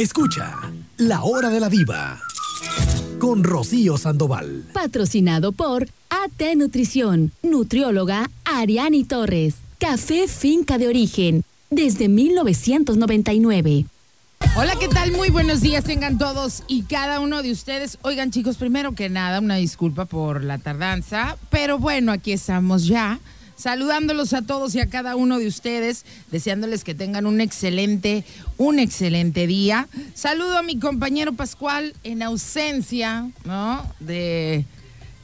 Escucha La Hora de la Diva con Rocío Sandoval. Patrocinado por AT Nutrición, nutrióloga Ariani Torres. Café Finca de Origen, desde 1999. Hola, ¿qué tal? Muy buenos días tengan todos y cada uno de ustedes. Oigan chicos, primero que nada, una disculpa por la tardanza, pero bueno, aquí estamos ya saludándolos a todos y a cada uno de ustedes, deseándoles que tengan un excelente, un excelente día. Saludo a mi compañero Pascual en ausencia, ¿no? De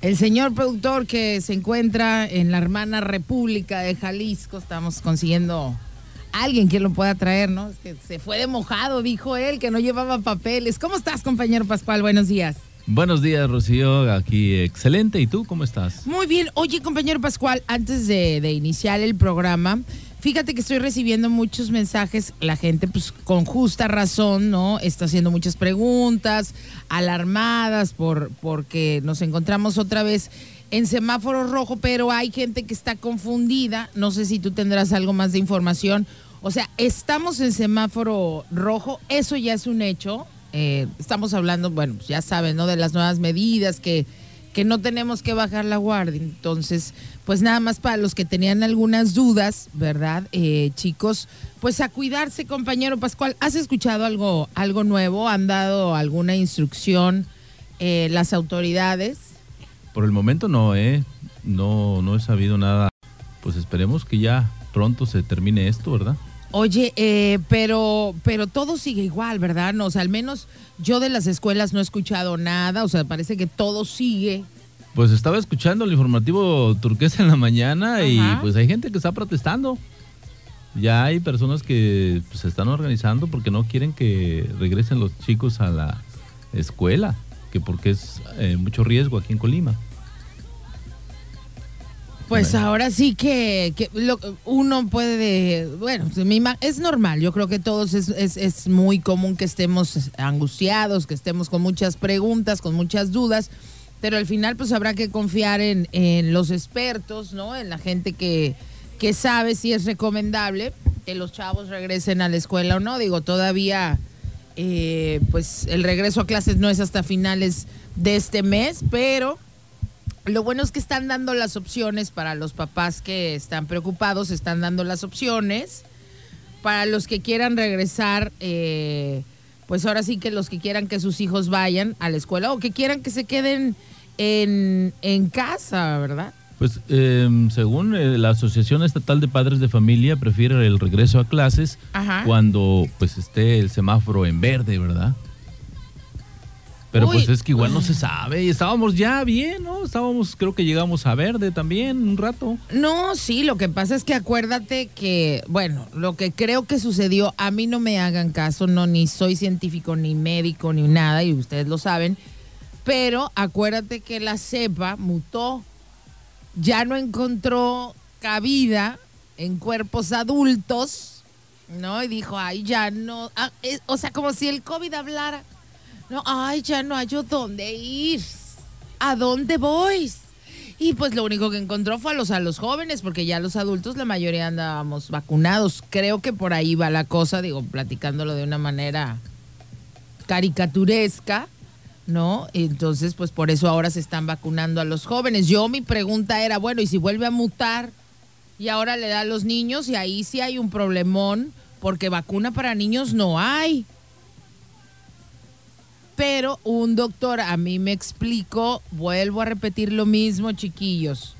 el señor productor que se encuentra en la hermana República de Jalisco. Estamos consiguiendo alguien que lo pueda traer, ¿no? Es que se fue de mojado, dijo él, que no llevaba papeles. ¿Cómo estás, compañero Pascual? Buenos días. Buenos días, Rocío. Aquí excelente. ¿Y tú cómo estás? Muy bien. Oye, compañero Pascual, antes de, iniciar el programa, fíjate que estoy recibiendo muchos mensajes. La gente, pues con justa razón, ¿no? Está haciendo muchas preguntas, alarmadas por porque nos encontramos otra vez en semáforo rojo, pero hay gente que está confundida. No sé si tú tendrás algo más de información. O sea, estamos en semáforo rojo, eso ya es un hecho eh, estamos hablando, bueno, ya saben, ¿no? De las nuevas medidas que, que no tenemos que bajar la guardia. Entonces, pues nada más para los que tenían algunas dudas, ¿verdad? Eh, chicos, pues a cuidarse, compañero Pascual. ¿Has escuchado algo, algo nuevo? ¿Han dado alguna instrucción eh, las autoridades? Por el momento no, ¿eh? No, no he sabido nada. Pues esperemos que ya pronto se termine esto, ¿verdad? Oye, eh, pero, pero todo sigue igual, ¿verdad? No, o sea, al menos yo de las escuelas no he escuchado nada, o sea, parece que todo sigue. Pues estaba escuchando el informativo turquesa en la mañana y pues hay gente que está protestando. Ya hay personas que pues, se están organizando porque no quieren que regresen los chicos a la escuela, que porque es eh, mucho riesgo aquí en Colima. Pues ahora sí que, uno puede, bueno, es normal, yo creo que todos es, es, muy común que estemos angustiados, que estemos con muchas preguntas, con muchas dudas, pero al final pues habrá que confiar en, los expertos, ¿no? En la gente que, que sabe si es recomendable que los chavos regresen a la escuela o no. Digo, todavía eh, pues el regreso a clases no es hasta finales de este mes, pero lo bueno es que están dando las opciones para los papás que están preocupados, están dando las opciones. Para los que quieran regresar, eh, pues ahora sí que los que quieran que sus hijos vayan a la escuela o que quieran que se queden en, casa, ¿verdad? Pues em, según eh, la Asociación Estatal de Padres de Familia, prefiere el regreso a clases cuando pues esté el semáforo en verde, ¿verdad? Pero pues es que igual no se sabe. Y estábamos ya bien, ¿no? Estábamos, creo que llegamos a verde también un rato. No, sí, lo que pasa es que acuérdate que, bueno, lo que creo que sucedió, a mí no me hagan caso, no, ni soy científico, ni médico, ni nada, y ustedes lo saben. Pero acuérdate que la cepa mutó, ya no encontró cabida en cuerpos adultos, ¿no? Y dijo, ay, ya no. Ah, o sea, como si el COVID hablara. No, ay, ya no hay yo dónde ir. ¿A dónde voy? Y pues lo único que encontró fue a los, a los jóvenes, porque ya los adultos, la mayoría andábamos vacunados. Creo que por ahí va la cosa, digo, platicándolo de una manera caricaturesca, ¿no? Entonces, pues por eso ahora se están vacunando a los jóvenes. Yo mi pregunta era, bueno, ¿y si vuelve a mutar y ahora le da a los niños? Y ahí sí hay un problemón, porque vacuna para niños no hay. Pero un doctor a mí me explicó, vuelvo a repetir lo mismo, chiquillos.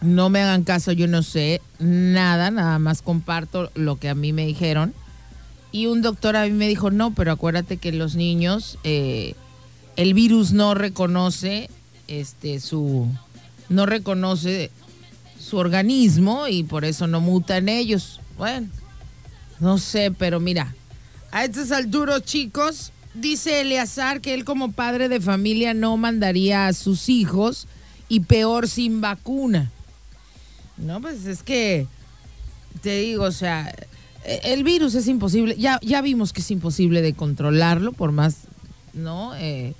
No me hagan caso, yo no sé nada, nada más comparto lo que a mí me dijeron. Y un doctor a mí me dijo, no, pero acuérdate que los niños, eh, el virus no reconoce este su, no reconoce su organismo y por eso no mutan ellos. Bueno, no sé, pero mira, a estas alturas, chicos, dice Eleazar que él como padre de familia no mandaría a sus hijos y peor sin vacuna. No, pues es que te digo, o sea, el virus es imposible, ya, ya vimos que es imposible de controlarlo, por más, ¿no? Eh,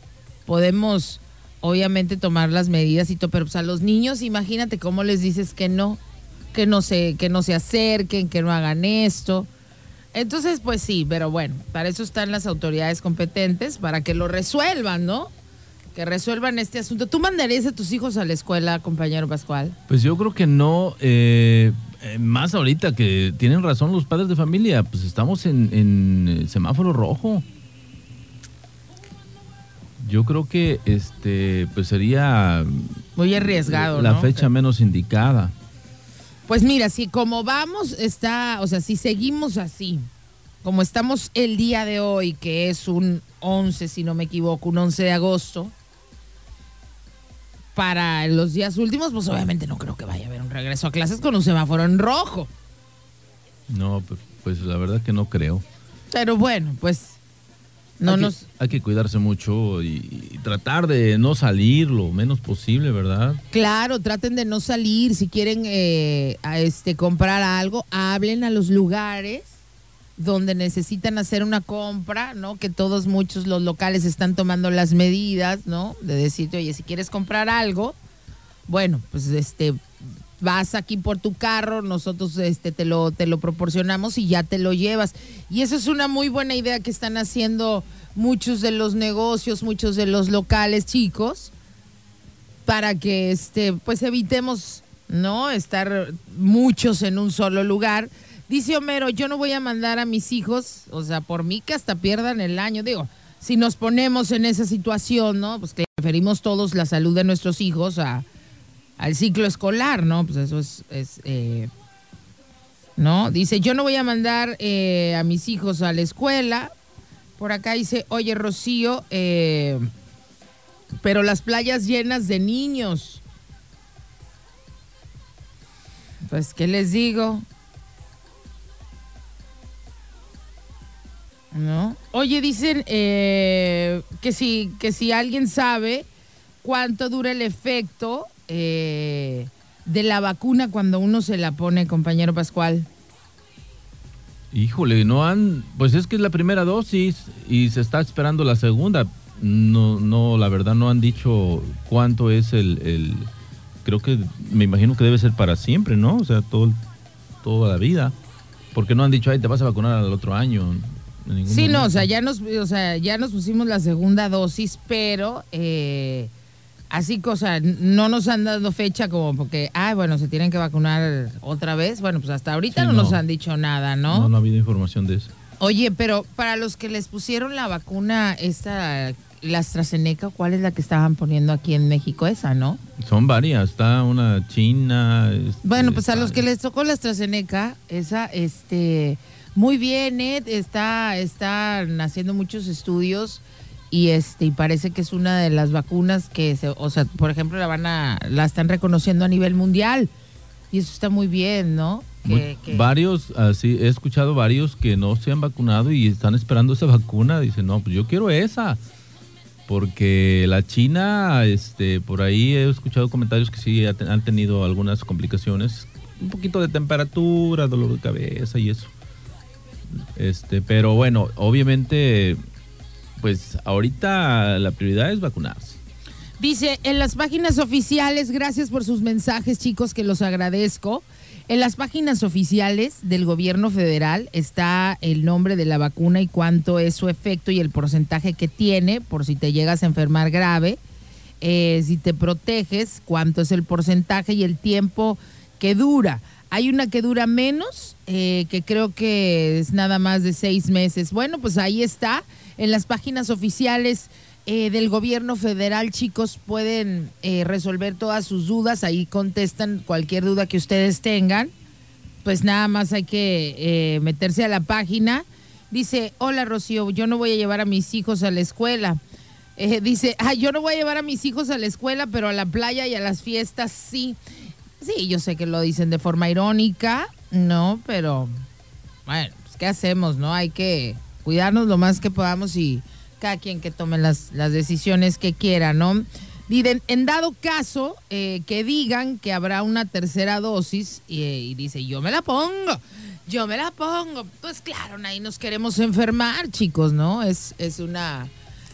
podemos obviamente tomar las medidas y todo, pero pues a los niños, imagínate cómo les dices que no, que no se, que no se acerquen, que no hagan esto. Entonces, pues sí, pero bueno, para eso están las autoridades competentes, para que lo resuelvan, ¿no? Que resuelvan este asunto. ¿Tú mandarías a tus hijos a la escuela, compañero Pascual? Pues yo creo que no. Eh, eh, más ahorita que tienen razón los padres de familia, pues estamos en, en semáforo rojo. Yo creo que este pues sería muy arriesgado, la fecha menos indicada. Pues mira, si como vamos está, o sea, si seguimos así, como estamos el día de hoy, que es un 11, si no me equivoco, un 11 de agosto, para los días últimos, pues obviamente no creo que vaya a haber un regreso a clases con un semáforo en rojo. No, pues, pues la verdad que no creo. Pero bueno, pues no hay, nos... que, hay que cuidarse mucho y, tratar de no salir lo menos posible, ¿verdad? Claro, traten de no salir. Si quieren eh, a este, comprar algo, hablen a los lugares donde necesitan hacer una compra, ¿no? Que todos, muchos, los locales están tomando las medidas, ¿no? De decirte, oye, si quieres comprar algo, bueno, pues este, vas aquí por tu carro, nosotros este, te, lo, te lo proporcionamos y ya te lo llevas. Y eso es una muy buena idea que están haciendo muchos de los negocios, muchos de los locales chicos, para que este, pues evitemos no estar muchos en un solo lugar. Dice Homero, yo no voy a mandar a mis hijos, o sea, por mí que hasta pierdan el año. Digo, si nos ponemos en esa situación, ¿no? Pues que preferimos todos la salud de nuestros hijos a, al ciclo escolar, ¿no? Pues eso es, eh, ¿no? Dice, yo no voy a mandar eh, a mis hijos a la escuela. Por acá dice, oye, Rocío, eh, pero las playas llenas de niños. Pues, ¿qué les digo? ¿No? Oye, dicen que, si, que si alguien sabe cuánto dura el efecto eh, de la vacuna cuando uno se la pone, compañero Pascual? Híjole, no han, pues es que es la primera dosis y se está esperando la segunda. No, no, la verdad no han dicho cuánto es el, creo que me imagino que debe ser para siempre, ¿no? O sea, todo, toda la vida. Porque no han dicho, ay, te vas a vacunar al otro año. Sí, no, o sea, ya nos, o sea, ya nos pusimos la segunda dosis, pero eh, Así que, o sea, no nos han dado fecha como porque, ah, bueno, se tienen que vacunar otra vez. Bueno, pues hasta ahorita no, nos han dicho nada, ¿no? No, no ha habido información de eso. Oye, pero para los que les pusieron la vacuna, esta, la AstraZeneca, ¿cuál es la que estaban poniendo aquí en México? Esa, ¿no? Son varias, está una china. bueno, pues a los que les tocó la AstraZeneca, esa, este, muy bien, Ed, está, están haciendo muchos estudios y este y parece que es una de las vacunas que se, o sea, por ejemplo, la van a la están reconociendo a nivel mundial y eso está muy bien, ¿no? Varios, así he escuchado varios que no se han vacunado y están esperando esa vacuna, dicen, "No, pues yo quiero esa." Porque la China, este, por ahí he escuchado comentarios que sí han tenido algunas complicaciones, un poquito de temperatura, dolor de cabeza y eso. Este, pero bueno, obviamente pues ahorita la prioridad es vacunarse. Dice, en las páginas oficiales, gracias por sus mensajes chicos, que los agradezco. En las páginas oficiales del gobierno federal está el nombre de la vacuna y cuánto es su efecto y el porcentaje que tiene por si te llegas a enfermar grave. Eh, si te proteges, cuánto es el porcentaje y el tiempo que dura. Hay una que dura menos, eh, que creo que es nada más de seis meses. Bueno, pues ahí está en las páginas oficiales eh, del gobierno federal, chicos, pueden eh, resolver todas sus dudas, ahí contestan cualquier duda que ustedes tengan. Pues nada más hay que eh, meterse a la página. Dice, hola Rocío, yo no voy a llevar a mis hijos a la escuela. dice, ah, yo no voy a llevar a mis hijos a la escuela, pero a la playa y a las fiestas sí. Sí, yo sé que lo dicen de forma irónica, ¿no? Pero, bueno, pues ¿qué hacemos, no? Hay que cuidarnos lo más que podamos y cada quien que tome las, las decisiones que quiera, ¿no? en dado caso eh, que digan que habrá una tercera dosis y, dice, yo me la pongo, yo me la pongo. Pues claro, ahí nos queremos enfermar, chicos, ¿no? Es, es una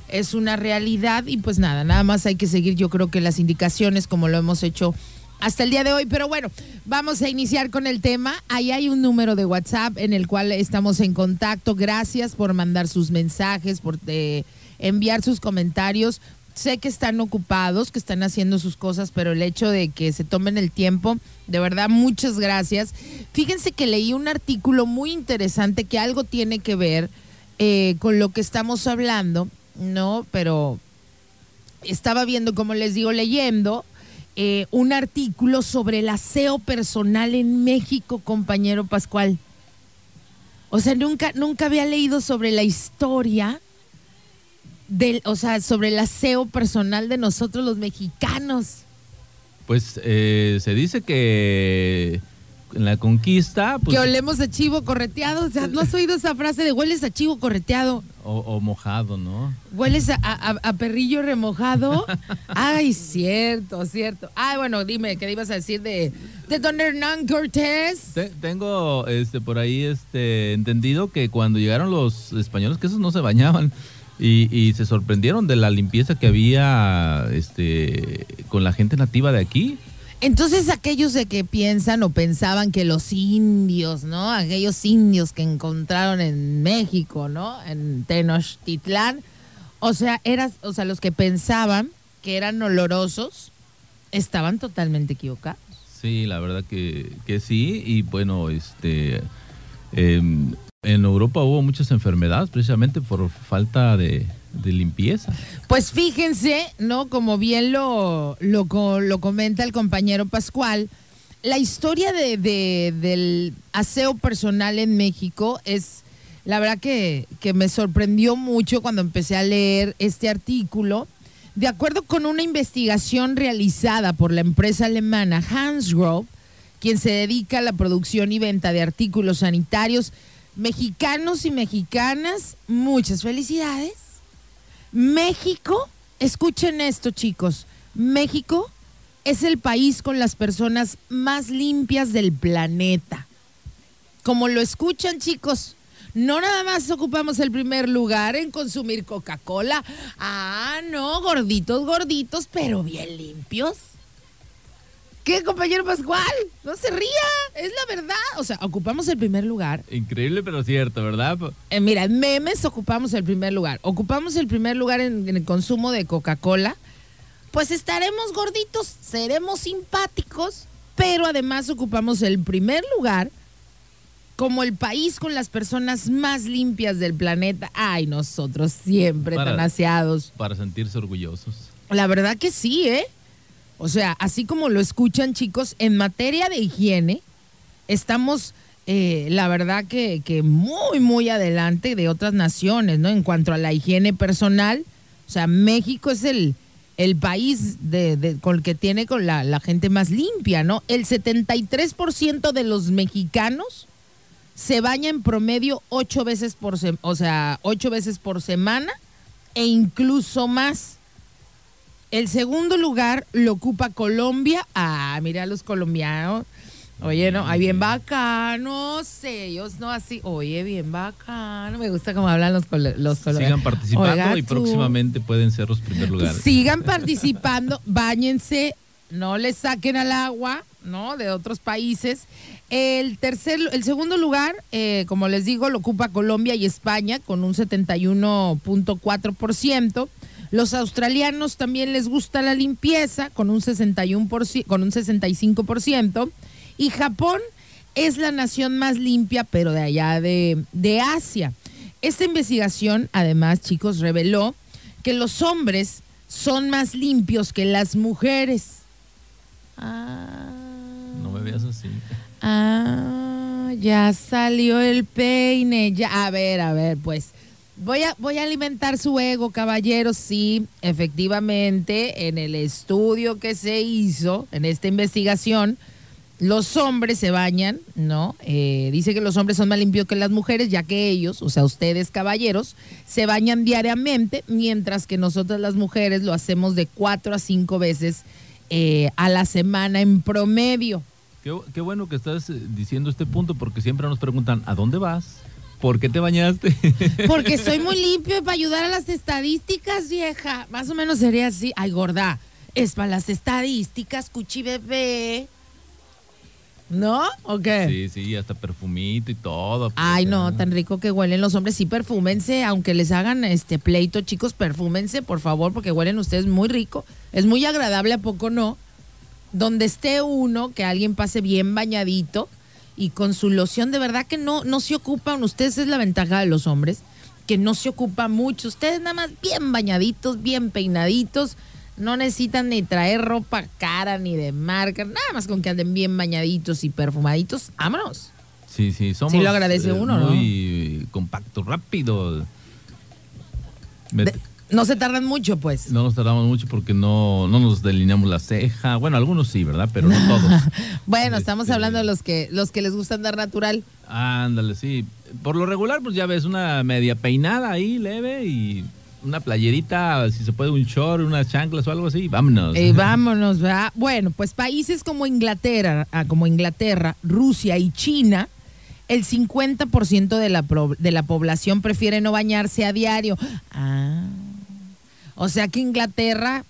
es una realidad y pues nada, nada más hay que seguir yo creo que las indicaciones como lo hemos hecho hasta el día de hoy. Pero bueno, vamos a iniciar con el tema. Ahí hay un número de WhatsApp en el cual estamos en contacto. Gracias por mandar sus mensajes, por eh, enviar sus comentarios. Sé que están ocupados, que están haciendo sus cosas, pero el hecho de que se tomen el tiempo, de verdad, muchas gracias. Fíjense que leí un artículo muy interesante que algo tiene que ver eh, con lo que estamos hablando, ¿no? Pero estaba viendo, como les digo, leyendo eh, un artículo sobre el aseo personal en México, compañero Pascual. O sea, nunca, nunca había leído sobre la historia del, o sea, sobre el aseo personal de nosotros los mexicanos. Pues eh, se dice que en la conquista. Pues, que olemos a chivo correteado. O sea, ¿no has oído esa frase de hueles a chivo correteado? O, mojado, ¿no? ¿Hueles a, perrillo remojado? Ay, cierto, cierto. Ay, bueno, dime, ¿qué ibas a decir de, de Don Hernán Cortés? tengo este, por ahí este, entendido que cuando llegaron los españoles, que esos no se bañaban. Y, y, se sorprendieron de la limpieza que había este, con la gente nativa de aquí. Entonces aquellos de que piensan o pensaban que los indios, ¿no? Aquellos indios que encontraron en México, ¿no? En Tenochtitlán, o sea, eras, o sea, los que pensaban que eran olorosos, estaban totalmente equivocados. Sí, la verdad que, que sí, y bueno, este, em, en Europa hubo muchas enfermedades precisamente por falta de, de limpieza. Pues fíjense, ¿no? Como bien lo, lo, comenta el compañero Pascual, la historia de, del aseo personal en México es, la verdad que, que me sorprendió mucho cuando empecé a leer este artículo. De acuerdo con una investigación realizada por la empresa alemana Hansgrohe, quien se dedica a la producción y venta de artículos sanitarios mexicanos y mexicanas, muchas felicidades México, escuchen esto chicos, México es el país con las personas más limpias del planeta. Como lo escuchan chicos, no nada más ocupamos el primer lugar en consumir Coca-Cola. Ah, no, gorditos, gorditos, pero bien limpios. ¿Qué, compañero Pascual? No se ría, es la verdad. O sea, ocupamos el primer lugar. Increíble, pero cierto, ¿verdad? Eh, mira, en memes ocupamos el primer lugar. Ocupamos el primer lugar en, el consumo de Coca-Cola. Pues estaremos gorditos, seremos simpáticos, pero además ocupamos el primer lugar como el país con las personas más limpias del planeta. Ay, nosotros siempre tan aseados. Para sentirse orgullosos. La verdad que sí, ¿eh? O sea, así como lo escuchan chicos, en materia de higiene, estamos, eh, la verdad que, muy, muy adelante de otras naciones, ¿no? En cuanto a la higiene personal, o sea, México es el, el país de, con el que tiene con la, gente más limpia, ¿no? El 73% de los mexicanos se baña en promedio ocho veces por, o sea, ocho veces por semana e incluso más. El segundo lugar lo ocupa Colombia. Ah, mira a los colombianos. Oye, no, hay bien bacanos ellos, ¿no? Así, oye, bien bacano. Me gusta cómo hablan los, los colombianos. Sigan participando y próximamente pueden ser los primeros lugares. Sigan participando, bañense, no les saquen al agua, ¿no? De otros países. El tercer, el segundo lugar, eh, como les digo, lo ocupa Colombia y España con un 71.4%. Los australianos también les gusta la limpieza con un, 61%, con un 65%. Y Japón es la nación más limpia, pero de allá de, de Asia. Esta investigación, además, chicos, reveló que los hombres son más limpios que las mujeres. Ah, no me veas así. Ah, ya salió el peine. Ya, a ver, a ver, pues Voy a, voy a alimentar su ego, caballero. Sí, efectivamente, en el estudio que se hizo, en esta investigación, los hombres se bañan, ¿no? Eh, dice que los hombres son más limpios que las mujeres, ya que ellos, o sea, ustedes, caballeros, se bañan diariamente, mientras que nosotras las mujeres lo hacemos de cuatro a cinco veces eh, a la semana en promedio. Qué, qué bueno que estás eh, diciendo este punto, porque siempre nos preguntan, ¿a dónde vas? ¿Por qué te bañaste? Porque soy muy limpio para ayudar a las estadísticas, vieja. Más o menos sería así. Ay, gorda. es para las estadísticas, cuchi bebé. ¿No? ¿O qué? Sí, sí, hasta perfumito y todo. Pues, Ay, no, tan rico que huelen los hombres. Sí, perfúmense, aunque les hagan este pleito, chicos, perfúmense, por favor, porque huelen ustedes muy rico. Es muy agradable, ¿a poco no? Donde esté uno, que alguien pase bien bañadito y con su loción, de verdad que no, no se ocupan, ustedes es la ventaja de los hombres, que no se ocupa mucho. Ustedes nada más bien bañaditos, bien peinaditos no necesitan ni traer ropa cara ni de marca, nada más con que anden bien bañaditos y perfumaditos. Vámonos. Sí, sí, somos. Sí, lo agradece uno, ¿no? Muy compacto, rápido. No se tardan mucho, pues. No nos tardamos mucho porque no, no nos delineamos la ceja. Bueno, algunos sí, ¿verdad? Pero no todos. bueno, estamos este, hablando de los que, los que les gusta andar natural. Ándale, sí. Por lo regular, pues ya ves una media peinada ahí, leve y una playerita, si se puede, un short, unas chanclas o algo así, vámonos. Eh, vámonos, ¿verdad? Bueno, pues países como Inglaterra, ah, como Inglaterra, Rusia y China, el 50% de la, de la población prefiere no bañarse a diario. Ah, o sea que Inglaterra,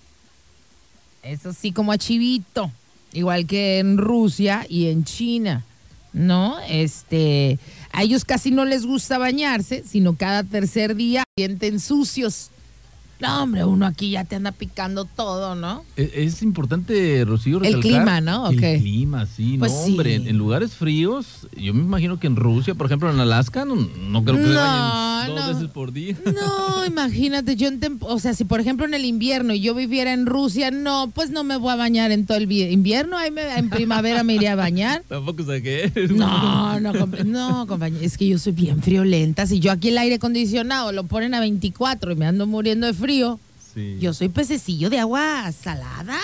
eso sí como a chivito, igual que en Rusia y en China, ¿no? Este a ellos casi no les gusta bañarse, sino cada tercer día sienten sucios. No, hombre, uno aquí ya te anda picando todo, ¿no? E, es, importante, Rocío, recalcar. El clima, ¿no? El clima, sí. Pues no, hombre, en, lugares fríos, yo me imagino que en Rusia, por ejemplo, en Alaska, no, creo que se bañen dos veces por día. No, imagínate, yo en o sea, si por ejemplo en el invierno yo viviera en Rusia, no, pues no me voy a bañar en todo el invierno, ahí en primavera me iría a bañar. Tampoco sé qué No, no, no, compañero, es que yo soy bien friolenta. Si yo aquí el aire acondicionado lo ponen a 24 y me ando muriendo de frío, yo soy pececillo de agua salada.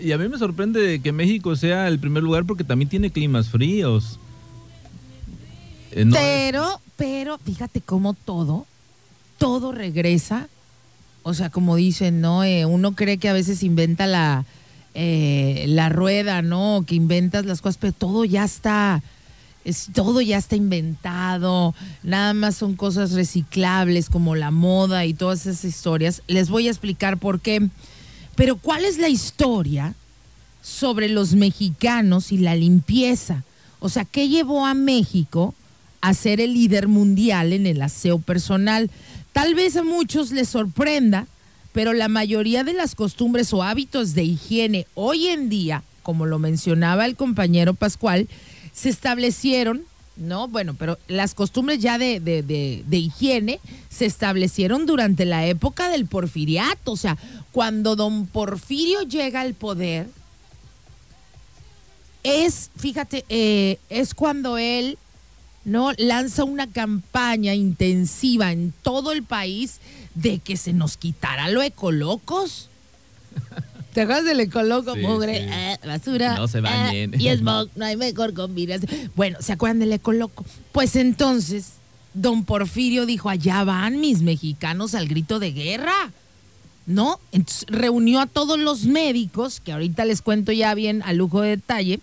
Y a mí me sorprende que México sea el primer lugar porque también tiene climas fríos. Eh, pero, pero, fíjate cómo todo, todo regresa. O sea, como dicen, ¿no? Eh, uno cree que a veces inventa la, eh, la rueda, ¿no? Que inventas las cosas, pero todo ya está es, todo ya está inventado, nada más son cosas reciclables como la moda y todas esas historias. Les voy a explicar por qué. Pero ¿cuál es la historia sobre los mexicanos y la limpieza? O sea, ¿qué llevó a México a ser el líder mundial en el aseo personal? Tal vez a muchos les sorprenda, pero la mayoría de las costumbres o hábitos de higiene hoy en día, como lo mencionaba el compañero Pascual, se establecieron, ¿no? Bueno, pero las costumbres ya de, de, higiene se establecieron durante la época del porfiriato, o sea, cuando don Porfirio llega al poder, es, fíjate, eh, es cuando él ¿no? Lanza una campaña intensiva en todo el país de que se nos quitara lo ecolocos. ¿Te acuerdas del ecoloco? Mugre, eh, basura. No se eh, bañen. y smog, no hay mejor combinación. Bueno, ¿se acuerdan del ecoloco? Pues entonces, don Porfirio dijo, allá van mis mexicanos al grito de guerra. ¿No? Entonces reunió a todos los médicos, que ahorita les cuento ya bien a lujo de detalle.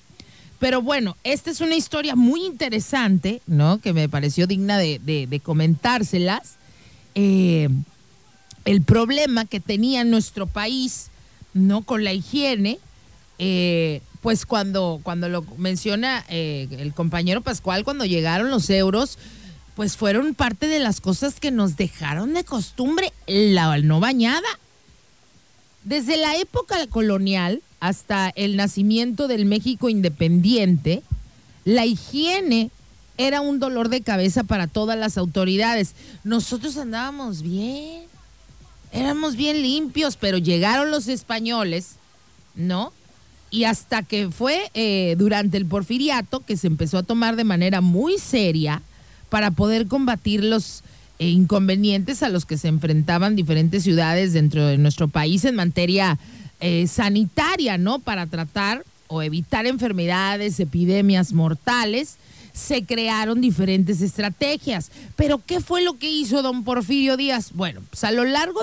Pero bueno, esta es una historia muy interesante, ¿no? Que me pareció digna de, comentárselas. Eh, el problema que tenía nuestro país ¿no? Con la higiene, eh, pues cuando, cuando lo menciona eh, el compañero Pascual, cuando llegaron los euros, pues fueron parte de las cosas que nos dejaron de costumbre la no bañada. Desde la época colonial hasta el nacimiento del México independiente, la higiene era un dolor de cabeza para todas las autoridades. Nosotros andábamos bien éramos bien limpios, pero llegaron los españoles, ¿no? Y hasta que fue eh, durante el porfiriato que se empezó a tomar de manera muy seria para poder combatir los eh, inconvenientes a los que se enfrentaban diferentes ciudades dentro de nuestro país en materia eh, sanitaria, ¿no? Para tratar o evitar enfermedades, epidemias mortales se crearon diferentes estrategias. Pero ¿qué fue lo que hizo don Porfirio Díaz? Bueno, pues a lo largo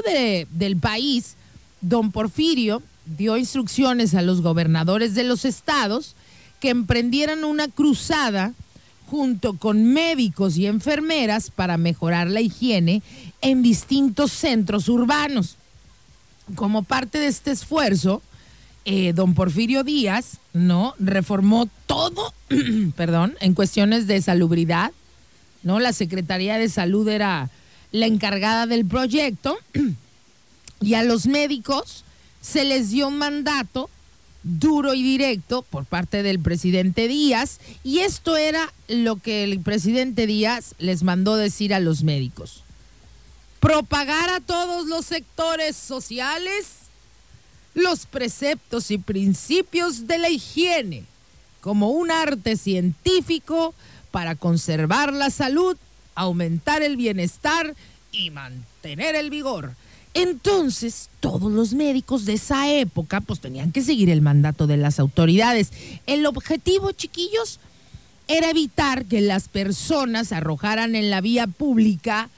del país, don Porfirio dio instrucciones a los gobernadores de los estados que emprendieran una cruzada junto con médicos y enfermeras para mejorar la higiene en distintos centros urbanos. como parte de este esfuerzo, eh, don Porfirio Díaz, ¿no? Reformó todo, perdón, en cuestiones de salubridad, ¿no? La Secretaría de Salud era la encargada del proyecto y a los médicos se les dio un mandato duro y directo por parte del presidente Díaz y esto era lo que el presidente Díaz les mandó decir a los médicos. Propagar a todos los sectores sociales los preceptos y principios de la higiene como un arte científico para conservar la salud, aumentar el bienestar y mantener el vigor. Entonces, todos los médicos de esa época pues tenían que seguir el mandato de las autoridades. El objetivo, chiquillos, era evitar que las personas arrojaran en la vía pública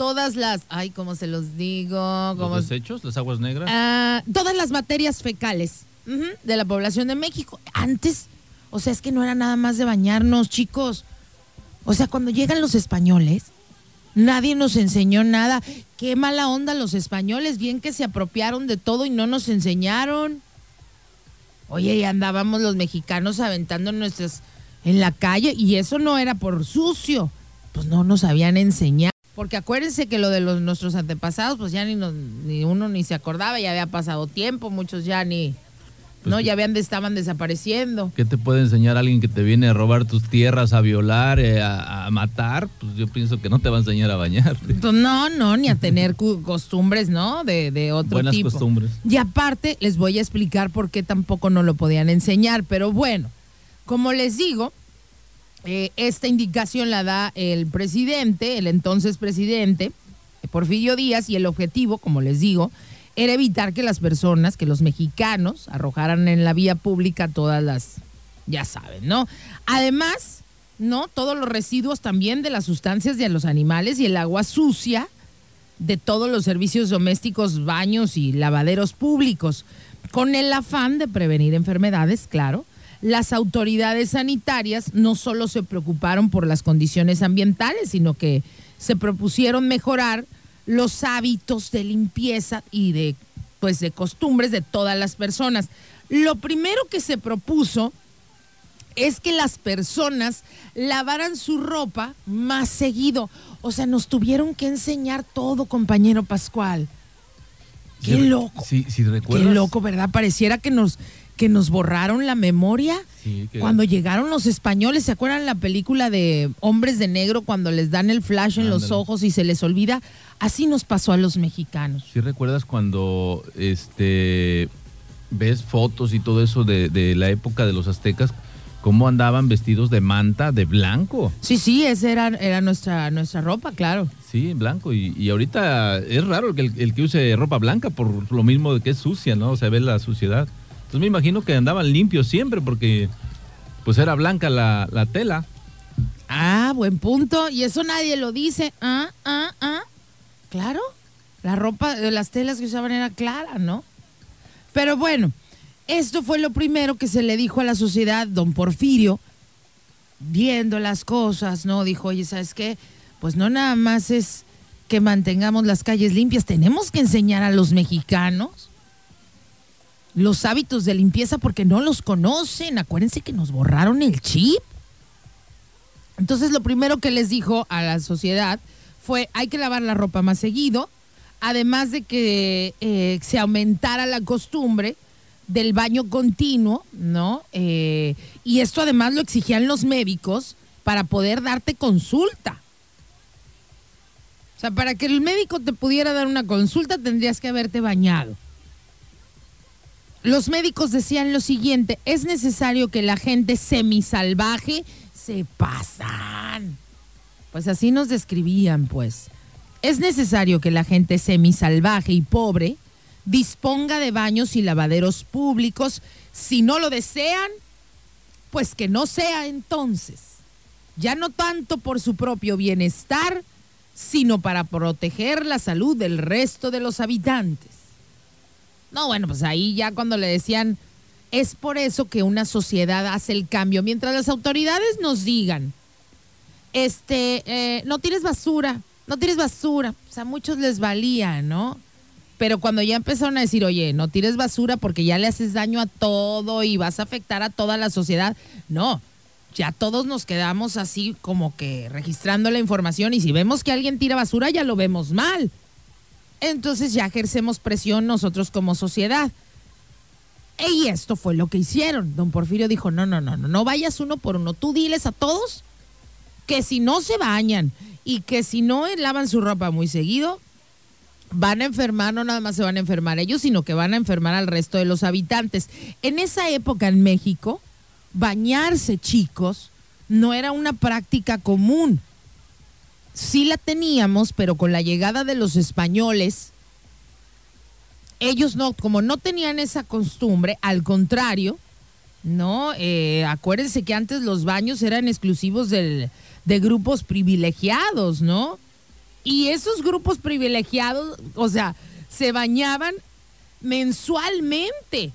todas las, ay, ¿cómo se los digo? ¿Los desechos, las aguas negras? Ah, todas las materias fecales de la población de México. Antes, o sea, es que no era nada más de bañarnos, chicos. O sea, cuando llegan los españoles, nadie nos enseñó nada. Qué mala onda los españoles, bien que se apropiaron de todo y no nos enseñaron. Oye, y andábamos los mexicanos aventando nuestras en la calle y eso no era por sucio. Pues no nos habían enseñado. Porque acuérdense que lo de los, nuestros antepasados, pues ya ni, ni uno ni se acordaba, ya había pasado tiempo, muchos ya ni, pues no, ya habían, estaban desapareciendo. ¿Qué te puede enseñar alguien que te viene a robar tus tierras, a violar, eh, a, matar? Pues yo pienso que no te va a enseñar a bañarte. Pues no, no, ni a tener costumbres, ¿no? De, de otro Buenas tipo. costumbres. Y aparte, les voy a explicar por qué tampoco no lo podían enseñar, pero bueno, como les digo, eh, esta indicación la da el presidente, el entonces presidente, Porfirio Díaz, y el objetivo, como les digo, era evitar que las personas, que los mexicanos, arrojaran en la vía pública todas las, ya saben, ¿no? Además, ¿no? Todos los residuos también de las sustancias de los animales y el agua sucia de todos los servicios domésticos, baños y lavaderos públicos, con el afán de prevenir enfermedades, claro, las autoridades sanitarias no solo se preocuparon por las condiciones ambientales, sino que se propusieron mejorar los hábitos de limpieza y de pues de costumbres de todas las personas. Lo primero que se propuso es que las personas lavaran su ropa más seguido. O sea, nos tuvieron que enseñar todo, compañero Pascual. Qué loco. Sí, sí, recuerdas. Qué loco, ¿verdad? Pareciera que nos que nos borraron la memoria cuando llegaron los españoles. ¿Se acuerdan la película de Hombres de Negro cuando les dan el flash en los ojos y se les olvida? Así nos pasó a los mexicanos. ¿Sí recuerdas cuando este ves fotos y todo eso de, la época de los aztecas? cómo andaban vestidos de manta de blanco. Sí, sí, esa era, era nuestra, nuestra ropa, claro. Sí, blanco. Y, ahorita es raro que el, el, que use ropa blanca por lo mismo de que es sucia, ¿no? O sea, ve la suciedad. Entonces me imagino que andaban limpios siempre porque pues era blanca la, tela. Ah, buen punto. Y eso nadie lo dice. Ah, ah, ah. Claro. La ropa, de las telas que usaban era clara, ¿no? Pero bueno, esto fue lo primero que se le dijo a la sociedad, don Porfirio, viendo las cosas, ¿no? Dijo, oye, ¿sabes qué? Pues no nada más es que mantengamos las calles limpias, tenemos que enseñar a los mexicanos los hábitos de limpieza porque no los conocen. Acuérdense que nos borraron el chip. Entonces lo primero que les dijo a la sociedad fue hay que lavar la ropa más seguido, además de que eh, se aumentara la costumbre del baño continuo, ¿no? Eh, y esto además lo exigían los médicos para poder darte consulta. O sea, para que el médico te pudiera dar una consulta tendrías que haberte bañado los médicos decían lo siguiente, es necesario que la gente semisalvaje se pasan. Pues así nos describían, pues. Es necesario que la gente semisalvaje y pobre disponga de baños y lavaderos públicos. Si no lo desean, pues que no sea entonces. Ya no tanto por su propio bienestar, sino para proteger la salud del resto de los habitantes. No, bueno, pues ahí ya cuando le decían, es por eso que una sociedad hace el cambio. Mientras las autoridades nos digan, este, eh, no tires basura, no tires basura. O sea, a muchos les valía, ¿no? Pero cuando ya empezaron a decir, oye, no tires basura porque ya le haces daño a todo y vas a afectar a toda la sociedad, no, ya todos nos quedamos así como que registrando la información y si vemos que alguien tira basura ya lo vemos mal. Entonces ya ejercemos presión nosotros como sociedad. Y esto fue lo que hicieron. Don Porfirio dijo, no, no, no, no, no vayas uno por uno. Tú diles a todos que si no se bañan y que si no lavan su ropa muy seguido, van a enfermar, no nada más se van a enfermar ellos, sino que van a enfermar al resto de los habitantes. En esa época en México, bañarse, chicos, no era una práctica común. Sí la teníamos, pero con la llegada de los españoles, ellos no, como no tenían esa costumbre, al contrario, no, eh, acuérdense que antes los baños eran exclusivos de grupos privilegiados, ¿no? Y esos grupos privilegiados, o sea, se bañaban mensualmente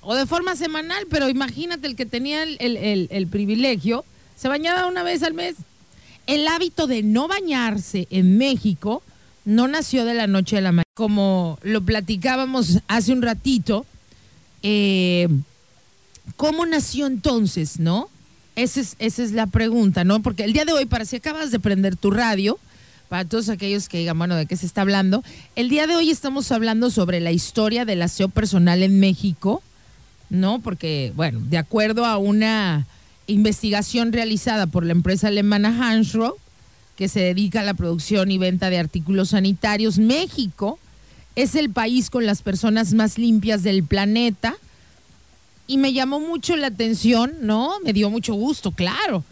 o de forma semanal, pero imagínate el que tenía el, privilegio, se bañaba una vez al mes. El hábito de no bañarse en México no nació de la noche a la mañana. Como lo platicábamos hace un ratito, eh, ¿cómo nació entonces, no? Esa es, esa es la pregunta, ¿no? Porque el día de hoy, para si acabas de prender tu radio, para todos aquellos que digan, bueno, ¿de qué se está hablando? El día de hoy estamos hablando sobre la historia del aseo personal en México ¿no? Porque, bueno, de acuerdo a una investigación realizada por la empresa alemana Hansgrohe, que se dedica a la producción y venta de artículos sanitarios, México es el país con las personas más limpias del planeta. Y me llamó mucho la atención, ¿no? Me dio mucho gusto, claro.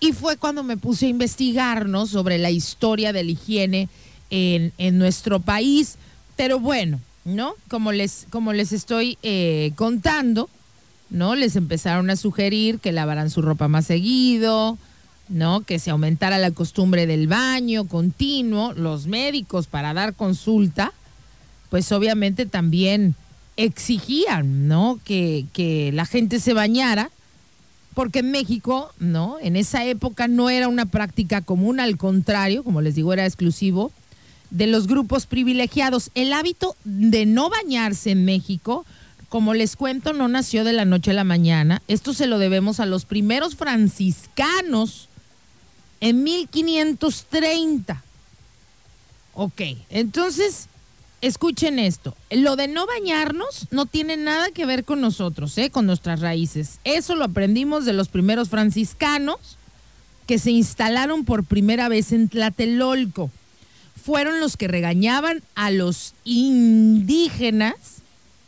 Y fue cuando me puse a investigar, ¿no? Sobre la historia de la higiene en, en nuestro país. Pero bueno, ¿no? Como les, como les estoy eh, contando, ¿no? Les empezaron a sugerir que lavaran su ropa más seguido, ¿no? Que se aumentara la costumbre del baño continuo. Los médicos para dar consulta, pues obviamente también exigían, ¿no? Que, que la gente se bañara, porque en México, ¿no? En esa época no era una práctica común, al contrario, como les digo, era exclusivo de los grupos privilegiados. El hábito de no bañarse en México, como les cuento, no nació de la noche a la mañana. Esto se lo debemos a los primeros franciscanos en 1530. Ok, entonces, escuchen esto. Lo de no bañarnos no tiene nada que ver con nosotros, ¿eh? con nuestras raíces. Eso lo aprendimos de los primeros franciscanos que se instalaron por primera vez en Tlatelolco fueron los que regañaban a los indígenas,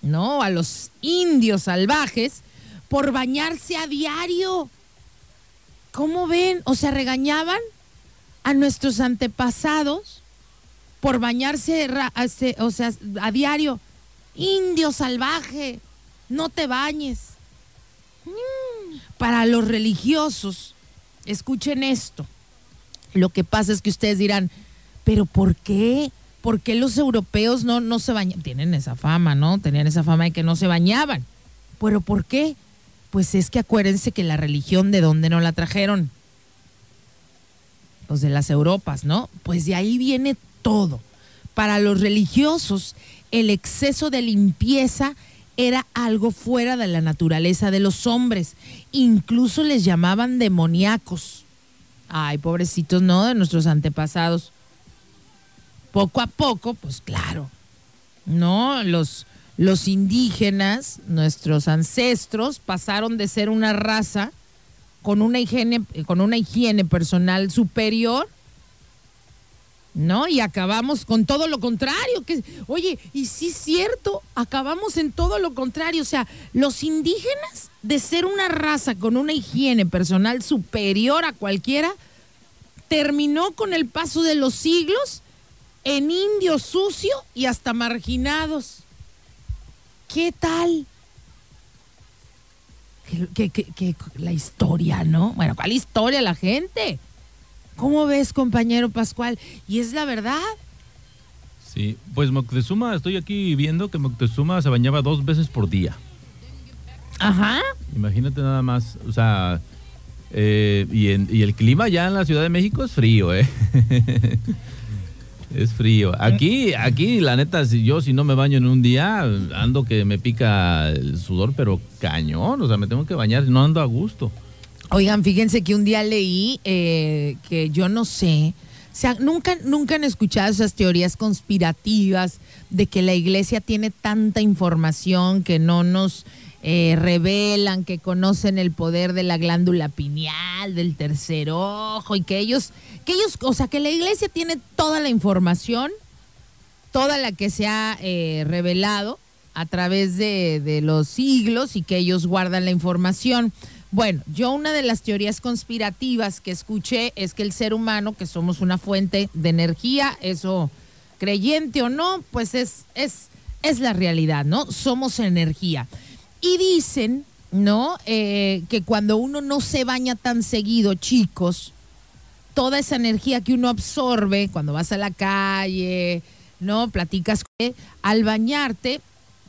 ¿no? A los indios salvajes por bañarse a diario. ¿Cómo ven? O sea, regañaban a nuestros antepasados por bañarse, o sea, a diario. Indio salvaje, no te bañes. Para los religiosos, escuchen esto. Lo que pasa es que ustedes dirán, pero ¿por qué? ¿Por qué los europeos no, no se bañan? Tienen esa fama, ¿no? Tenían esa fama de que no se bañaban. ¿Pero por qué? Pues es que acuérdense que la religión de dónde no la trajeron. Los de las Europas, ¿no? Pues de ahí viene todo. Para los religiosos, el exceso de limpieza era algo fuera de la naturaleza de los hombres. Incluso les llamaban demoníacos. Ay, pobrecitos, ¿no? De nuestros antepasados poco a poco, pues claro, ¿no? Los, los indígenas, nuestros ancestros, pasaron de ser una raza con una higiene, con una higiene personal superior, ¿no? Y acabamos con todo lo contrario. Que, oye, y sí es cierto, acabamos en todo lo contrario. O sea, los indígenas, de ser una raza con una higiene personal superior a cualquiera, terminó con el paso de los siglos en indio sucio y hasta marginados. ¿Qué tal? Que, la historia, ¿no? Bueno, ¿cuál historia la gente? ¿Cómo ves, compañero Pascual? Y es la verdad. Sí, pues Moctezuma, estoy aquí viendo que Moctezuma se bañaba dos veces por día. Ajá. Imagínate nada más, o sea, eh, y, y el clima ya en la Ciudad de México es frío, ¿eh? Es frío. Aquí, aquí, la neta, si yo si no me baño en un día, ando que me pica el sudor, pero cañón. O sea, me tengo que bañar, no ando a gusto. Oigan, fíjense que un día leí eh, que yo no sé, o sea, nunca, nunca han escuchado esas teorías conspirativas de que la iglesia tiene tanta información que no nos eh, revelan, que conocen el poder de la glándula pineal, del tercer ojo, y que ellos, que ellos, o sea, que la iglesia tiene toda la información, toda la que se ha eh, revelado a través de, de los siglos y que ellos guardan la información. Bueno, yo una de las teorías conspirativas que escuché es que el ser humano, que somos una fuente de energía, eso creyente o no, pues es, es, es la realidad, ¿no? Somos energía. Y dicen, ¿no? Eh, que cuando uno no se baña tan seguido, chicos, toda esa energía que uno absorbe cuando vas a la calle, ¿no? Platicas, al bañarte,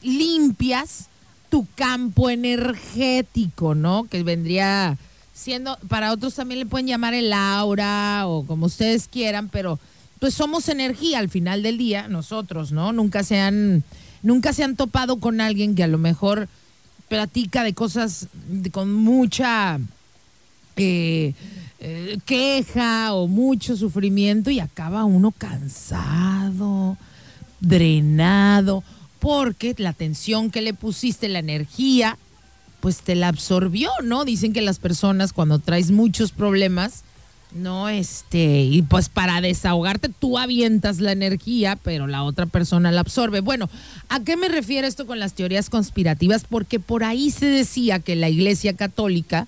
limpias tu campo energético, ¿no? Que vendría siendo, para otros también le pueden llamar el aura o como ustedes quieran, pero pues somos energía al final del día, nosotros, ¿no? Nunca se han, nunca se han topado con alguien que a lo mejor platica de cosas con mucha eh, eh, queja o mucho sufrimiento y acaba uno cansado, drenado, porque la tensión que le pusiste, la energía, pues te la absorbió, ¿no? Dicen que las personas cuando traes muchos problemas, no, este, y pues para desahogarte tú avientas la energía, pero la otra persona la absorbe. Bueno, ¿a qué me refiero esto con las teorías conspirativas? Porque por ahí se decía que la Iglesia Católica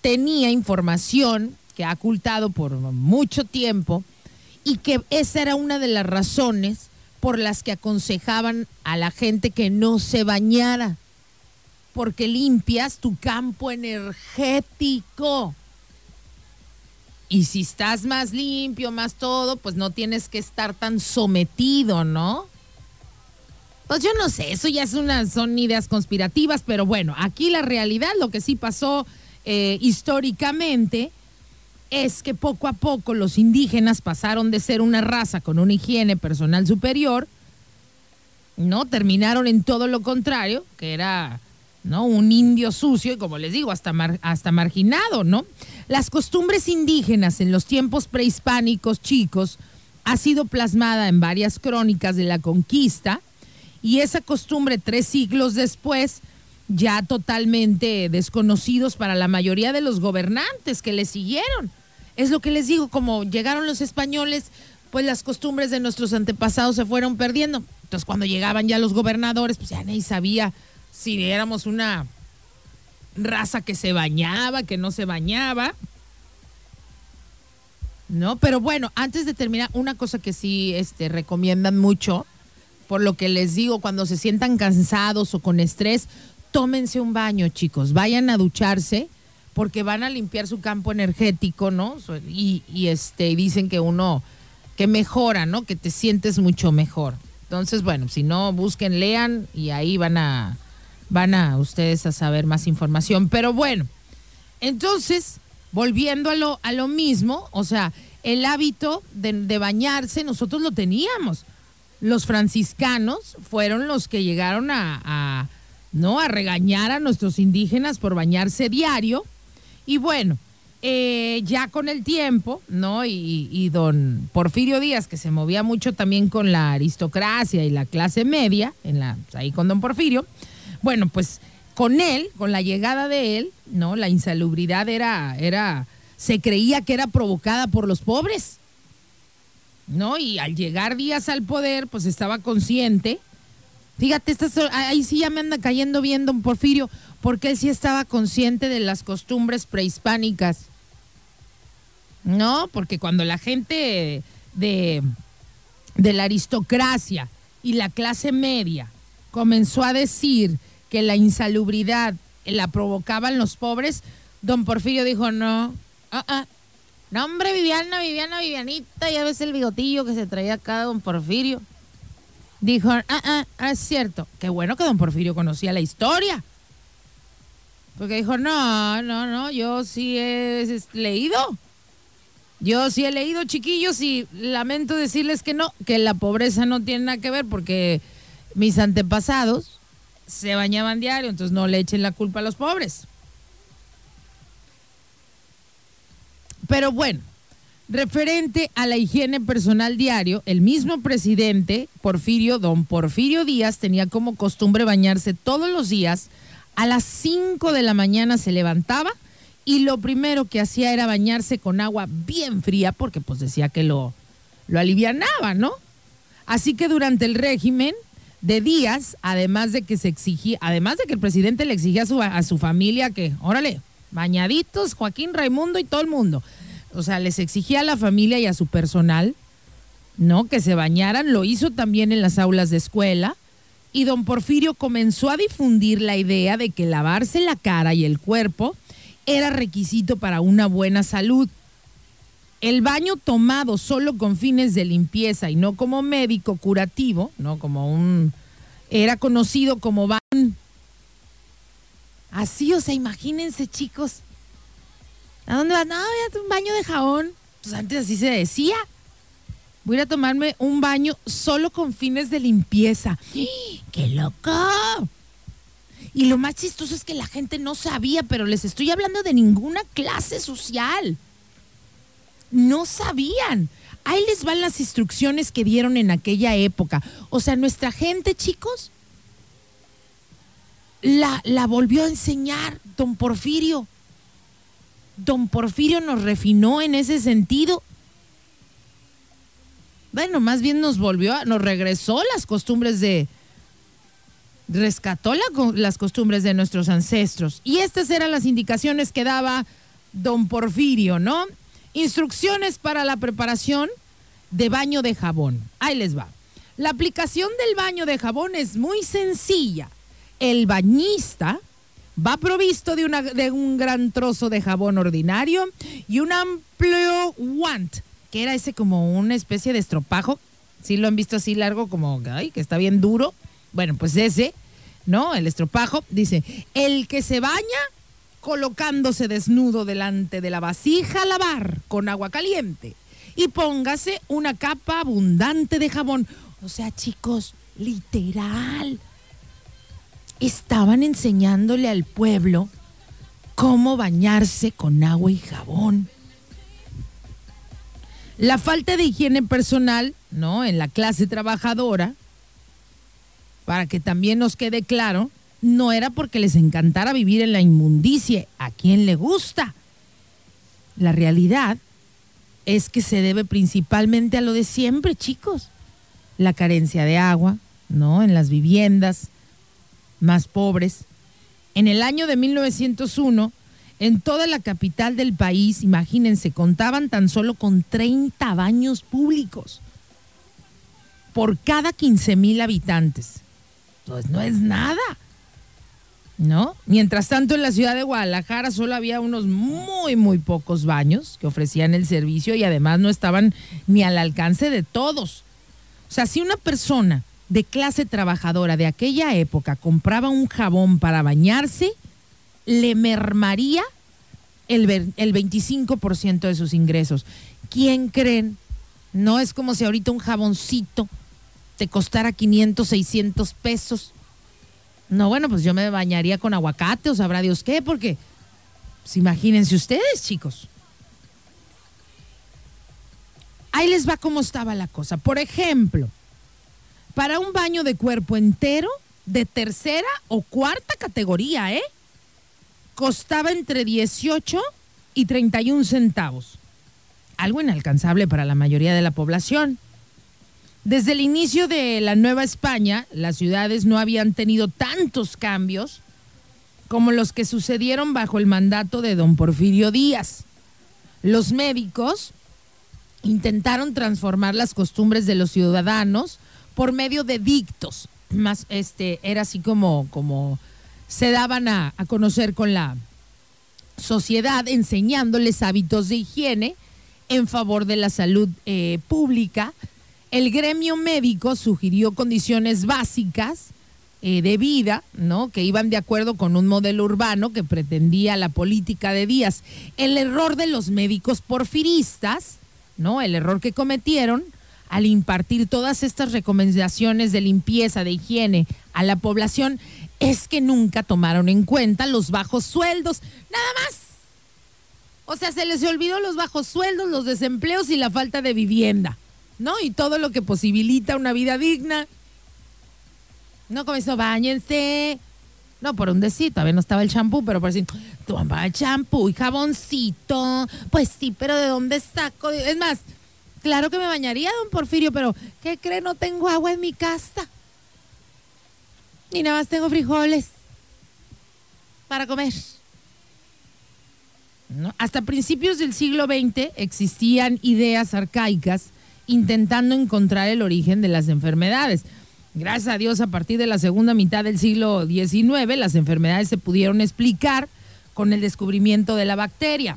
tenía información que ha ocultado por mucho tiempo y que esa era una de las razones por las que aconsejaban a la gente que no se bañara, porque limpias tu campo energético. Y si estás más limpio, más todo, pues no tienes que estar tan sometido, ¿no? Pues yo no sé, eso ya es una, son ideas conspirativas, pero bueno, aquí la realidad, lo que sí pasó eh, históricamente, es que poco a poco los indígenas pasaron de ser una raza con una higiene personal superior, ¿no? Terminaron en todo lo contrario, que era, ¿no? Un indio sucio y como les digo, hasta, hasta marginado, ¿no? Las costumbres indígenas en los tiempos prehispánicos chicos ha sido plasmada en varias crónicas de la conquista y esa costumbre tres siglos después ya totalmente desconocidos para la mayoría de los gobernantes que le siguieron. Es lo que les digo, como llegaron los españoles, pues las costumbres de nuestros antepasados se fueron perdiendo. Entonces cuando llegaban ya los gobernadores, pues ya nadie sabía si éramos una raza que se bañaba, que no se bañaba. ¿No? Pero bueno, antes de terminar, una cosa que sí este, recomiendan mucho, por lo que les digo, cuando se sientan cansados o con estrés, tómense un baño, chicos, vayan a ducharse porque van a limpiar su campo energético, ¿no? Y, y este, dicen que uno, que mejora, ¿no? Que te sientes mucho mejor. Entonces, bueno, si no, busquen, lean y ahí van a, van a ustedes a saber más información. Pero bueno, entonces, volviendo a lo, a lo mismo, o sea, el hábito de, bañarse nosotros lo teníamos. Los franciscanos fueron los que llegaron a, ¿no? a regañar a nuestros indígenas por bañarse diario. Y bueno, eh, ya con el tiempo, ¿no? Y, y, don Porfirio Díaz, que se movía mucho también con la aristocracia y la clase media, en la, ahí con don Porfirio, bueno, pues con él, con la llegada de él, ¿no? La insalubridad era, era, se creía que era provocada por los pobres, ¿no? Y al llegar Díaz al poder, pues estaba consciente. Fíjate, ahí sí ya me anda cayendo bien don Porfirio, porque él sí estaba consciente de las costumbres prehispánicas. No, porque cuando la gente de, de la aristocracia y la clase media comenzó a decir que la insalubridad la provocaban los pobres, don Porfirio dijo, no, ah, ah, no hombre, Viviana, Viviana, Vivianita, ya ves el bigotillo que se traía acá don Porfirio. Dijo, ah, ah, ah, es cierto, qué bueno que don Porfirio conocía la historia. Porque dijo, no, no, no, yo sí he leído. Yo sí he leído, chiquillos, y lamento decirles que no, que la pobreza no tiene nada que ver porque mis antepasados se bañaban diario, entonces no le echen la culpa a los pobres. Pero bueno, referente a la higiene personal diario, el mismo presidente, Porfirio, don Porfirio Díaz, tenía como costumbre bañarse todos los días. A las 5 de la mañana se levantaba y lo primero que hacía era bañarse con agua bien fría porque pues decía que lo, lo alivianaba, ¿no? Así que durante el régimen de Díaz, además de que se exigía, además de que el presidente le exigía a su, a su familia que, órale, bañaditos, Joaquín Raimundo y todo el mundo o sea, les exigía a la familia y a su personal, ¿no? Que se bañaran, lo hizo también en las aulas de escuela. Y don Porfirio comenzó a difundir la idea de que lavarse la cara y el cuerpo era requisito para una buena salud. El baño tomado solo con fines de limpieza y no como médico curativo, no como un era conocido como baño. Así, o sea, imagínense, chicos, ¿A dónde vas? No, voy a un baño de jabón. Pues antes así se decía. Voy a tomarme un baño solo con fines de limpieza. ¡Qué loco! Y lo más chistoso es que la gente no sabía, pero les estoy hablando de ninguna clase social. No sabían. Ahí les van las instrucciones que dieron en aquella época. O sea, nuestra gente, chicos, la, la volvió a enseñar don Porfirio don Porfirio nos refinó en ese sentido. Bueno, más bien nos volvió, nos regresó las costumbres de, rescató las costumbres de nuestros ancestros. Y estas eran las indicaciones que daba don Porfirio, ¿no? Instrucciones para la preparación de baño de jabón. Ahí les va. La aplicación del baño de jabón es muy sencilla. El bañista Va provisto de, un gran trozo de jabón ordinario y un amplio want, que era ese como una especie de estropajo. Si lo han visto así largo, como que está bien duro. Bueno, pues ese, ¿no? El estropajo. Dice, el que se baña colocándose desnudo delante de la vasija a lavar con agua caliente y póngase una capa abundante de jabón. O sea, chicos, literal estaban enseñándole al pueblo cómo bañarse con agua y jabón. La falta de higiene personal, ¿no? En la clase trabajadora, para que también nos quede claro, no era porque les encantara vivir en la inmundicia, a quien le gusta. La realidad es que se debe principalmente a lo de siempre, chicos. La carencia de agua, ¿no? En las viviendas, más pobres. En el año de 1901, en toda la capital del país, imagínense, contaban tan solo con 30 baños públicos por cada 15 mil habitantes. Pues no es nada. ¿No? Mientras tanto, en la ciudad de Guadalajara solo había unos muy, muy pocos baños que ofrecían el servicio y además no estaban ni al alcance de todos. O sea, si una persona de clase trabajadora de aquella época compraba un jabón para bañarse, le mermaría el, el 25% de sus ingresos. ¿Quién creen? No es como si ahorita un jaboncito te costara 500, 600 pesos. No, bueno, pues yo me bañaría con aguacate o sabrá Dios qué, porque pues imagínense ustedes, chicos. Ahí les va cómo estaba la cosa. Por ejemplo, para un baño de cuerpo entero de tercera o cuarta categoría, ¿eh? Costaba entre 18 y 31 centavos. Algo inalcanzable para la mayoría de la población. Desde el inicio de la Nueva España, las ciudades no habían tenido tantos cambios como los que sucedieron bajo el mandato de don Porfirio Díaz. Los médicos intentaron transformar las costumbres de los ciudadanos por medio de dictos. Más este era así como, como se daban a, conocer con la sociedad, enseñándoles hábitos de higiene en favor de la salud eh, pública. El gremio médico sugirió condiciones básicas eh, de vida, ¿no? Que iban de acuerdo con un modelo urbano que pretendía la política de Díaz. El error de los médicos porfiristas, ¿no? El error que cometieron al impartir todas estas recomendaciones de limpieza, de higiene a la población, es que nunca tomaron en cuenta los bajos sueldos. Nada más. O sea, se les olvidó los bajos sueldos, los desempleos y la falta de vivienda, ¿no? Y todo lo que posibilita una vida digna no comenzó, bañense. No, por un decir, todavía no estaba el champú, pero por decir, toma champú y jaboncito. Pues sí, pero ¿de dónde saco? Es más, claro que me bañaría, don Porfirio, pero ¿qué cree? No tengo agua en mi casa. Ni nada más tengo frijoles para comer. Hasta principios del siglo XX existían ideas arcaicas intentando encontrar el origen de las enfermedades. Gracias a Dios, a partir de la segunda mitad del siglo XIX, las enfermedades se pudieron explicar con el descubrimiento de la bacteria.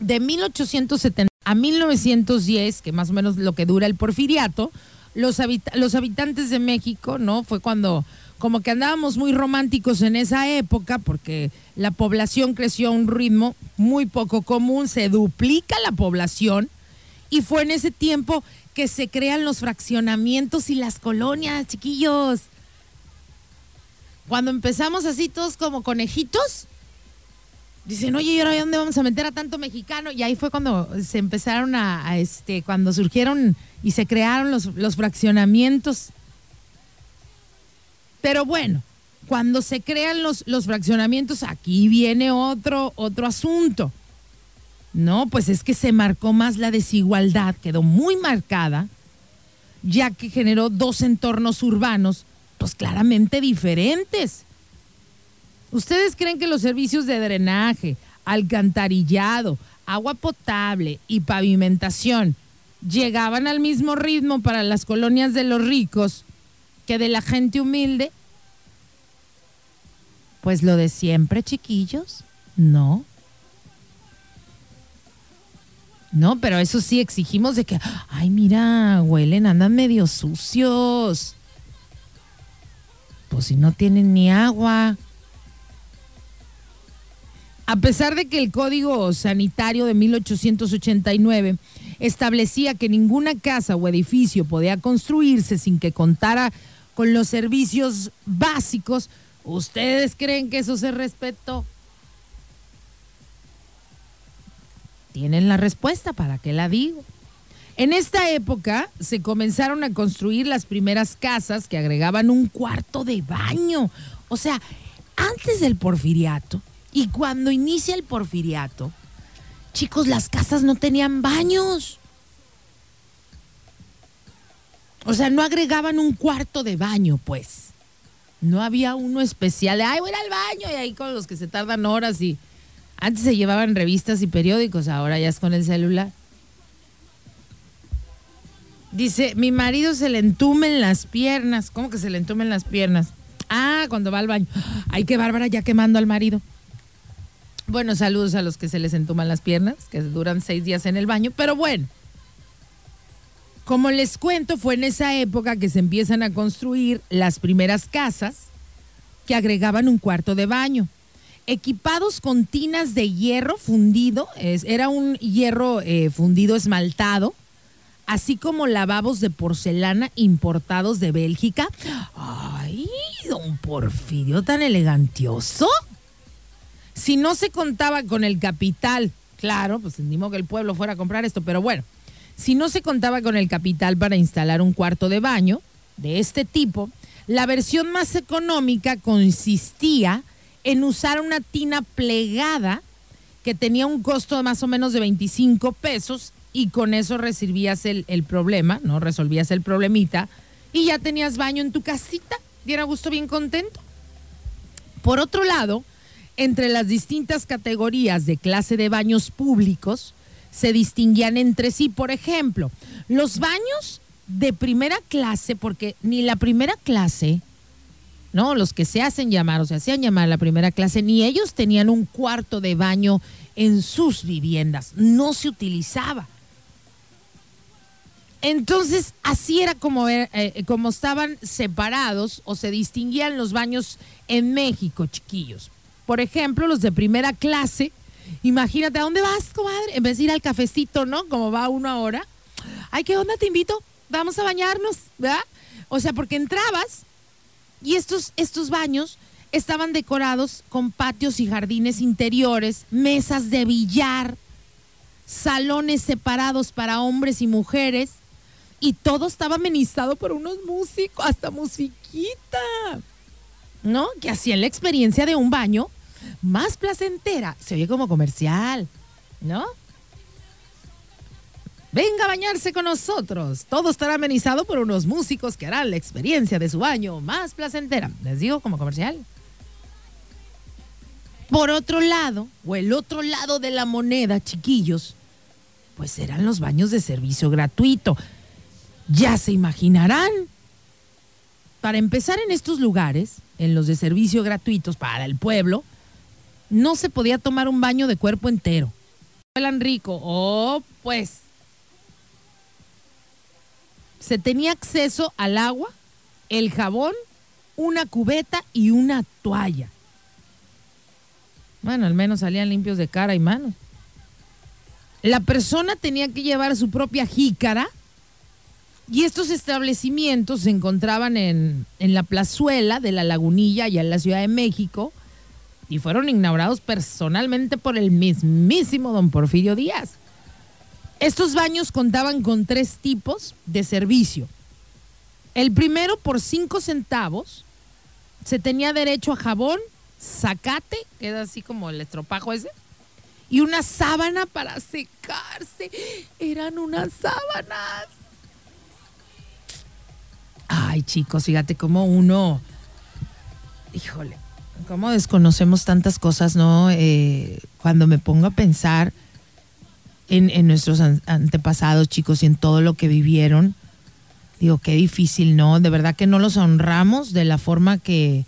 De 1870 a 1910, que más o menos lo que dura el porfiriato, los, los habitantes de México, ¿no? Fue cuando como que andábamos muy románticos en esa época porque la población creció a un ritmo muy poco común, se duplica la población y fue en ese tiempo que se crean los fraccionamientos y las colonias, chiquillos. Cuando empezamos así todos como conejitos, dicen, oye, ¿y ahora dónde vamos a meter a tanto mexicano? Y ahí fue cuando se empezaron a, este, cuando surgieron y se crearon los, los fraccionamientos. Pero bueno, cuando se crean los, los fraccionamientos, aquí viene otro, otro asunto. No, pues es que se marcó más la desigualdad, quedó muy marcada, ya que generó dos entornos urbanos, pues claramente diferentes. ¿Ustedes creen que los servicios de drenaje, alcantarillado, agua potable y pavimentación llegaban al mismo ritmo para las colonias de los ricos que de la gente humilde? Pues lo de siempre, chiquillos, no. No, pero eso sí exigimos de que, ay, mira, huelen, andan medio sucios. Pues si no tienen ni agua. A pesar de que el Código Sanitario de 1889 establecía que ninguna casa o edificio podía construirse sin que contara con los servicios básicos, ¿ustedes creen que eso se respetó? Tienen la respuesta, ¿para qué la digo? En esta época se comenzaron a construir las primeras casas que agregaban un cuarto de baño. O sea, antes del porfiriato y cuando inicia el porfiriato, chicos, las casas no tenían baños. O sea, no agregaban un cuarto de baño, pues. No había uno especial de, ay, voy al baño y ahí con los que se tardan horas y antes se llevaban revistas y periódicos, ahora ya es con el celular. Dice, mi marido se le entumen las piernas. ¿Cómo que se le entumen las piernas? Ah, cuando va al baño. Ay, qué bárbara, ya quemando al marido. Bueno, saludos a los que se les entuman las piernas, que duran seis días en el baño, pero bueno. Como les cuento, fue en esa época que se empiezan a construir las primeras casas que agregaban un cuarto de baño equipados con tinas de hierro fundido, era un hierro eh, fundido esmaltado, así como lavabos de porcelana importados de Bélgica. ¡Ay, don Porfirio, tan elegantioso! Si no se contaba con el capital, claro, pues ni que el pueblo fuera a comprar esto, pero bueno, si no se contaba con el capital para instalar un cuarto de baño de este tipo, la versión más económica consistía en usar una tina plegada que tenía un costo de más o menos de 25 pesos y con eso resolvías el, problema, ¿no? Resolvías el problemita y ya tenías baño en tu casita, diera gusto bien contento. Por otro lado, entre las distintas categorías de clase de baños públicos se distinguían entre sí, por ejemplo, los baños de primera clase, porque ni la primera clase ¿no? Los que se hacen llamar o se hacían llamar la primera clase, ni ellos tenían un cuarto de baño en sus viviendas, no se utilizaba. Entonces, así era como, eh, eh, como estaban separados o se distinguían los baños en México, chiquillos. Por ejemplo, los de primera clase. Imagínate, ¿a dónde vas, comadre? En vez de ir al cafecito, ¿no? Como va uno ahora. Ay, ¿qué onda? Te invito. Vamos a bañarnos, ¿verdad? O sea, porque entrabas y estos, estos baños estaban decorados con patios y jardines interiores, mesas de billar, salones separados para hombres y mujeres y todo estaba amenizado por unos músicos, hasta musiquita, ¿no? Que hacían la experiencia de un baño más placentera. Se oye como comercial, ¿no? Venga a bañarse con nosotros. Todo estará amenizado por unos músicos que harán la experiencia de su baño más placentera. Les digo como comercial. Por otro lado, o el otro lado de la moneda, chiquillos, pues eran los baños de servicio gratuito. Ya se imaginarán. Para empezar en estos lugares, en los de servicio gratuitos para el pueblo, no se podía tomar un baño de cuerpo entero. El rico, oh, pues. Se tenía acceso al agua, el jabón, una cubeta y una toalla. Bueno, al menos salían limpios de cara y manos. La persona tenía que llevar su propia jícara y estos establecimientos se encontraban en, la plazuela de la Lagunilla, allá en la Ciudad de México, y fueron inaugurados personalmente por el mismísimo don Porfirio Díaz. Estos baños contaban con tres tipos de servicio. El primero, por cinco centavos, se tenía derecho a jabón, zacate, que es así como el estropajo ese, y una sábana para secarse. Eran unas sábanas Ay, chicos, fíjate cómo uno, híjole, cómo desconocemos tantas cosas, ¿no? Eh, cuando me pongo a pensar en, nuestros antepasados, chicos, y en todo lo que vivieron, digo, qué difícil, ¿no? De verdad que no los honramos de la forma que,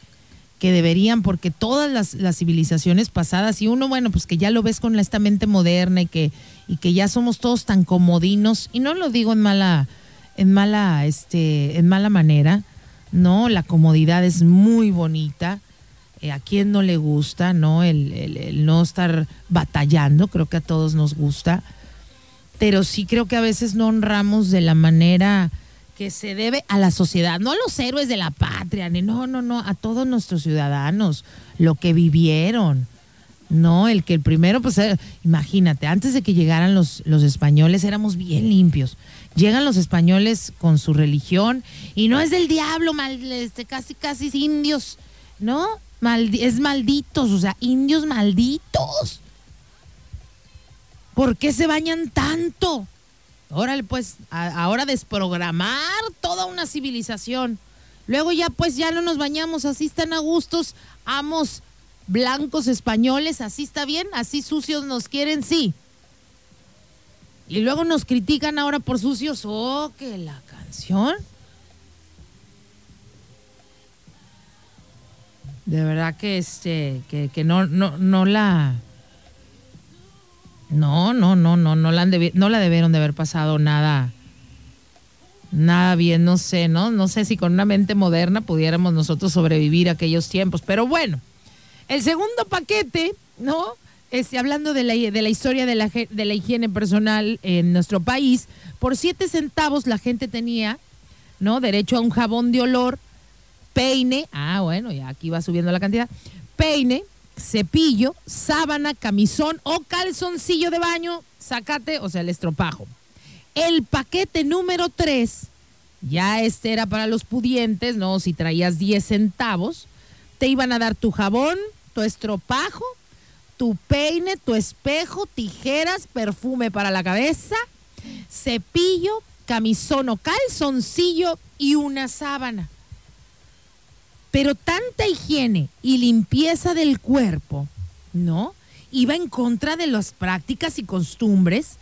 que deberían, porque todas las, civilizaciones pasadas, y uno, bueno, pues que ya lo ves con esta mente moderna y que, y que ya somos todos tan comodinos, y no lo digo en mala en mala, este, en mala manera, ¿no? La comodidad es muy bonita. Eh, a quien no le gusta, ¿no? El, no estar batallando, creo que a todos nos gusta. Pero sí creo que a veces no honramos de la manera que se debe a la sociedad, no a los héroes de la patria, ni no, no, no, a todos nuestros ciudadanos, lo que vivieron. No, el que el primero, pues eh, imagínate, antes de que llegaran los, los españoles éramos bien limpios llegan los españoles con su religión y no es del diablo, mal, este, casi, casi indios, ¿no? Es malditos, o sea, indios malditos. ¿Por qué se bañan tanto? Órale, pues, ahora desprogramar toda una civilización. Luego ya, pues, ya no nos bañamos, así están a gustos, amos blancos españoles, así está bien, así sucios nos quieren, sí. Y luego nos critican ahora por sucios. Oh, que la canción. De verdad que este, que, no, no, no la. No, no, no, no, no la, no la debieron de haber pasado nada. Nada bien, no sé, ¿no? No sé si con una mente moderna pudiéramos nosotros sobrevivir a aquellos tiempos. Pero bueno, el segundo paquete, ¿no? Este, hablando de la, de la historia de la, de la higiene personal en nuestro país, por siete centavos la gente tenía, ¿no? Derecho a un jabón de olor, peine, ah, bueno, ya aquí va subiendo la cantidad, peine, cepillo, sábana, camisón o calzoncillo de baño, sacate, o sea, el estropajo. El paquete número tres, ya este era para los pudientes, ¿no? Si traías 10 centavos, te iban a dar tu jabón, tu estropajo, tu peine, tu espejo, tijeras, perfume para la cabeza, cepillo, camisón o calzoncillo y una sábana. Pero tanta higiene y limpieza del cuerpo, ¿no? Iba en contra de las prácticas y costumbres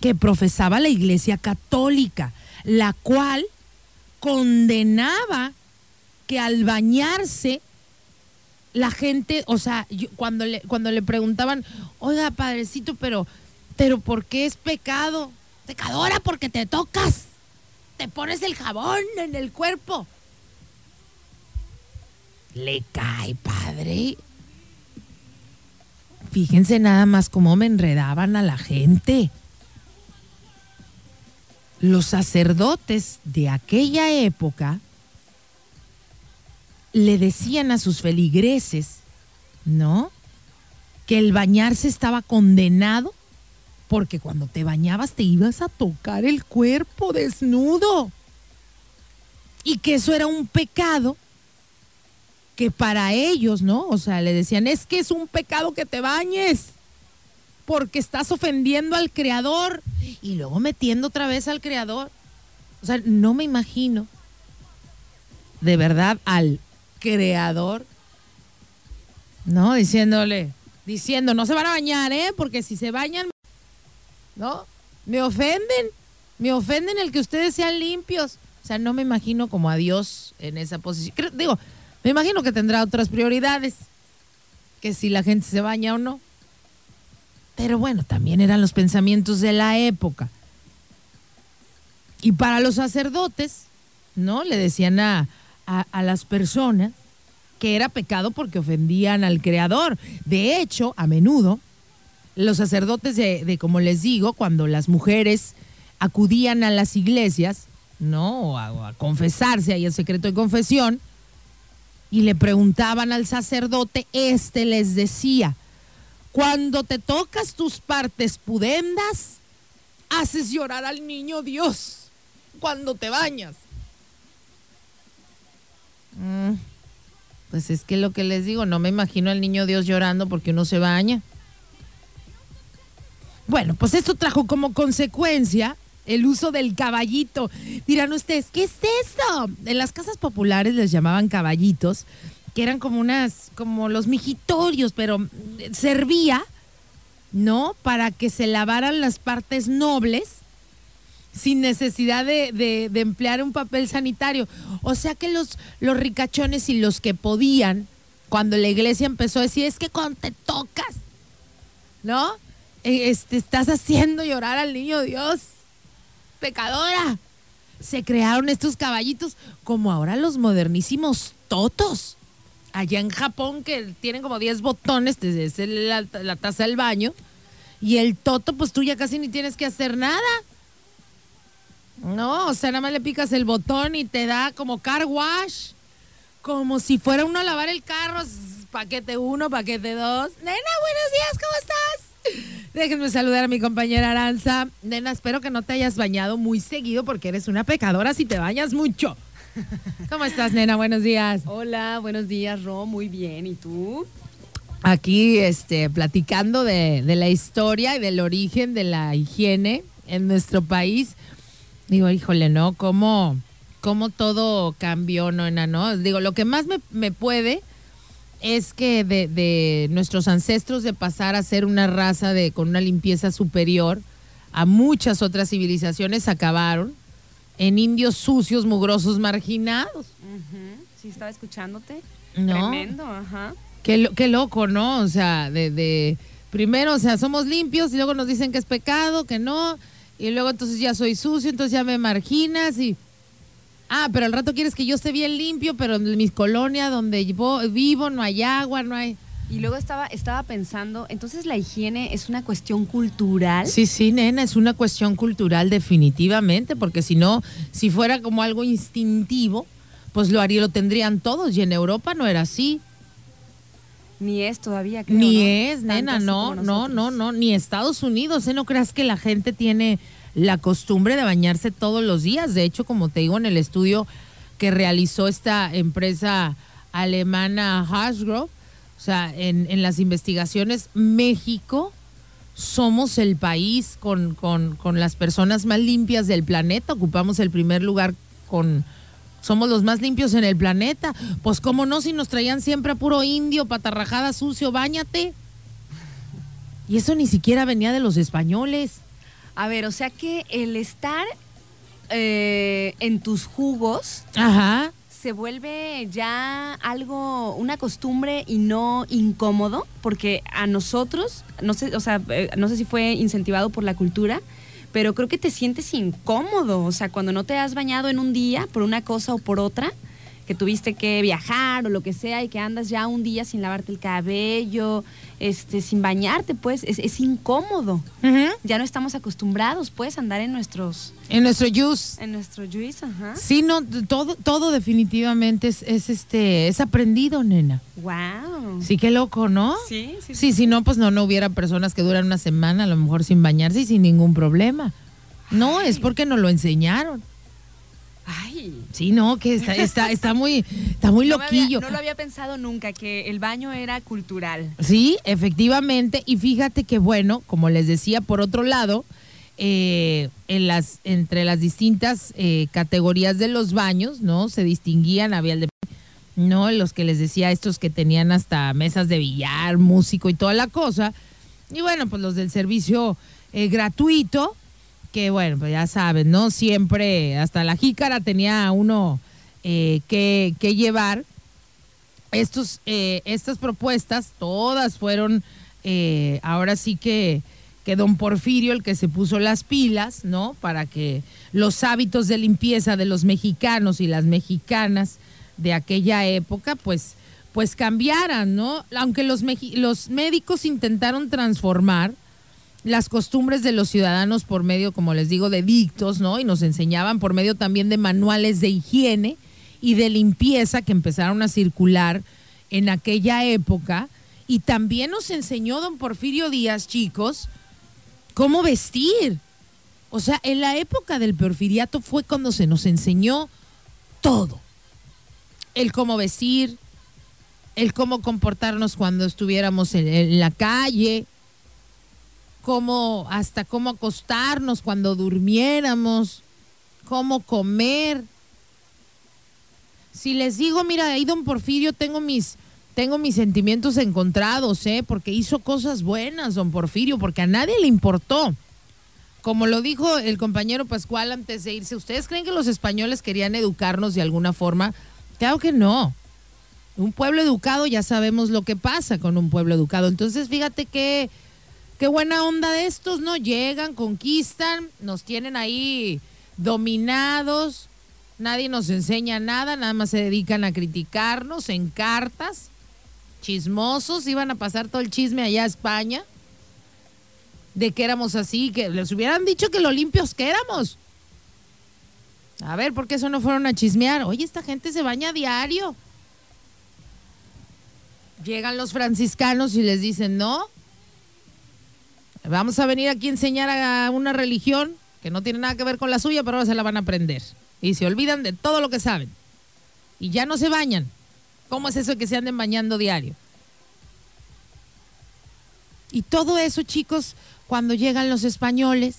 que profesaba la Iglesia Católica, la cual condenaba que al bañarse la gente, o sea, cuando, le, cuando le preguntaban, oiga, padrecito, pero, pero ¿por qué es pecado? Pecadora porque te tocas. te pones el jabón en el cuerpo. Le cae, padre. Fíjense nada más cómo me enredaban a la gente. Los sacerdotes de aquella época le decían a sus feligreses, ¿no? Que el bañarse estaba condenado porque cuando te bañabas te ibas a tocar el cuerpo desnudo. Y que eso era un pecado que para ellos, ¿no? O sea, le decían, es que es un pecado que te bañes porque estás ofendiendo al creador y luego metiendo otra vez al creador. O sea, no me imagino de verdad al creador, ¿no? Diciéndole, diciendo, no se van a bañar, ¿eh? Porque si se bañan, ¿no? Me ofenden, me ofenden el que ustedes sean limpios. O sea, no me imagino como a Dios en esa posición. digo, me imagino que tendrá otras prioridades, que si la gente se baña o no. Pero bueno, también eran los pensamientos de la época. Y para los sacerdotes, ¿no? Le decían a, a, las personas que era pecado porque ofendían al Creador. De hecho, a menudo los sacerdotes de, como les digo, cuando las mujeres acudían a las iglesias, ¿no? A, a, confesarse ahí el secreto de confesión, y le preguntaban al sacerdote, este les decía, cuando te tocas tus partes pudendas, haces llorar al niño Dios cuando te bañas. Mm, pues es que lo que les digo, no me imagino al niño Dios llorando porque uno se baña. Bueno, pues esto trajo como consecuencia el uso del caballito. Dirán ustedes, ¿qué es esto? En las casas populares les llamaban caballitos, que eran como unas, como los mijitorios, pero servía, ¿no? Para que se lavaran las partes nobles sin necesidad de, emplear un papel sanitario. O sea que los, los ricachones y los que podían, cuando la iglesia empezó a decir, es que cuando te tocas, ¿no? Eh, este, estás haciendo llorar al niño Dios, pecadora. Se crearon estos caballitos como ahora los modernísimos totos. Allá en Japón que tienen como 10 botones desde la, la taza del baño. Y el toto, pues tú ya casi ni tienes que hacer nada. No, o sea, nada más le picas el botón y te da como car wash. Como si fuera uno a lavar el carro. Paquete uno, paquete dos. Nena, buenos días, ¿cómo estás? Déjenme saludar a mi compañera Aranza. Nena, espero que no te hayas bañado muy seguido porque eres una pecadora si te bañas mucho. ¿Cómo estás, nena? Buenos días. Hola, buenos días, Ro. Muy bien. ¿Y tú? Aquí, este, platicando de, la historia y del origen de la higiene en nuestro país. Digo, híjole, ¿no? ¿Cómo, cómo todo cambió, no, ¿no? Digo, lo que más me, me puede es que de, nuestros ancestros de pasar a ser una raza de con una limpieza superior a muchas otras civilizaciones acabaron en indios sucios, mugrosos, marginados. Sí, estaba escuchándote. Tremendo, ajá. Qué, qué, loco, ¿no? O sea, de, de primero, o sea, somos limpios y luego nos dicen que es pecado, que no, y luego entonces ya soy sucio, entonces ya me marginas y Ah, pero al rato quieres que yo esté bien limpio, pero en mi colonia donde vivo no hay agua, no hay... Y luego estaba, estaba pensando, entonces la higiene es una cuestión cultural. Sí, sí, nena, es una cuestión cultural definitivamente, porque si no, si fuera como algo instintivo, pues lo haría, lo tendrían todos, y en Europa no era así. Ni es todavía, creo, Ni es, nena, no, no, no, no, ni Estados Unidos, ¿eh? No creas que la gente tiene la costumbre de bañarse todos los días. De hecho, como te digo, en el estudio que realizó esta empresa alemana Hasgrove, o sea, en, las investigaciones, México somos el país con, con, con, las personas más limpias del planeta, ocupamos el primer lugar con... Somos los más limpios en el planeta. Pues cómo no, si nos traían siempre a puro indio, patarrajada, sucio, bañate. Y eso ni siquiera venía de los españoles. A ver, o sea que el estar eh, en tus jugos se vuelve ya algo, una costumbre y no incómodo, porque a nosotros, no sé, o sea, eh, no sé si fue incentivado por la cultura, pero creo que te sientes incómodo, o sea, cuando no te has bañado en un día por una cosa o por otra, que tuviste que viajar o lo que sea y que andas ya un día sin lavarte el cabello, este, sin bañarte, pues es, incómodo. Ya no estamos acostumbrados, pues, a andar en nuestros... En nuestro juice. En nuestro juice, ajá. Sí, no, todo, todo definitivamente es, este, es aprendido, nena. Wow. Sí, qué loco, ¿no? Sí, sí. Sí, si no, pues no, no hubiera personas que duran una semana a lo mejor sin bañarse y sin ningún problema. No, es porque nos lo enseñaron. Ay. Sí, no, que está, está, está muy, está muy loquillo. no lo había pensado nunca, que el baño era cultural. Sí, efectivamente. Y fíjate que, bueno, como les decía, por otro lado, eh, en las, entre las distintas eh, categorías de los baños, ¿no? Se distinguían, había el de no, los que les decía estos que tenían hasta mesas de billar, músico y toda la cosa. Y bueno, pues los del servicio eh, gratuito, bueno, pues ya saben, ¿no? Siempre, hasta la jícara tenía uno eh, que, llevar. Estos, eh, estas propuestas, todas fueron, eh, ahora sí que, que don Porfirio el que se puso las pilas, ¿no? Para que los hábitos de limpieza de los mexicanos y las mexicanas de aquella época, pues, pues cambiaran, ¿no? Aunque los, los médicos intentaron transformar, las costumbres de los ciudadanos por medio, como les digo, de dictos, ¿no? Y nos enseñaban por medio también de manuales de higiene y de limpieza que empezaron a circular en aquella época. Y también nos enseñó don Porfirio Díaz, chicos, cómo vestir. O sea, en la época del porfiriato fue cuando se nos enseñó todo. El cómo vestir, el cómo comportarnos cuando estuviéramos en la calle, cómo, hasta cómo acostarnos cuando durmiéramos, cómo comer. Si les digo, mira, ahí don Porfirio tengo mis, tengo mis sentimientos encontrados, ¿eh? Porque hizo cosas buenas, don Porfirio, porque a nadie le importó. Como lo dijo el compañero Pascual antes de irse, ¿ustedes creen que los españoles querían educarnos de alguna forma? Claro que no. Un pueblo educado ya sabemos lo que pasa con un pueblo educado. Entonces, fíjate que qué buena onda de estos, ¿no? Llegan, conquistan, nos tienen ahí dominados, nadie nos enseña nada, nada más se dedican a criticarnos en cartas, chismosos, iban a pasar todo el chisme allá a España, de que éramos así, que les hubieran dicho que lo limpios que éramos. A ver, ¿por qué eso no fueron a chismear? Oye, esta gente se baña a diario. Llegan los franciscanos y les dicen, no, Vamos a venir aquí a enseñar a una religión que no tiene nada que ver con la suya, pero ahora se la van a aprender. Y se olvidan de todo lo que saben. Y ya no se bañan. ¿Cómo es eso que se anden bañando diario? Y todo eso, chicos, cuando llegan los españoles,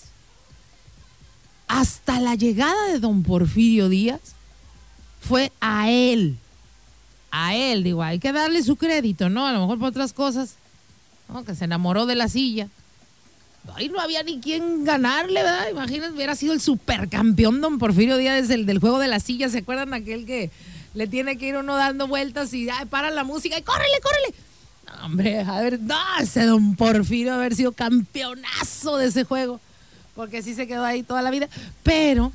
hasta la llegada de don Porfirio Díaz, fue a él. A él, digo, hay que darle su crédito, ¿no? A lo mejor por otras cosas. Que se enamoró de la silla ahí no había ni quien ganarle, ¿verdad? Imagínense, hubiera sido el supercampeón don Porfirio Díaz del, del juego de la silla. ¿Se acuerdan aquel que le tiene que ir uno dando vueltas y para la música y córrele, córrele? hombre, a ver, no, ese don Porfirio haber sido campeonazo de ese juego, porque sí se quedó ahí toda la vida. Pero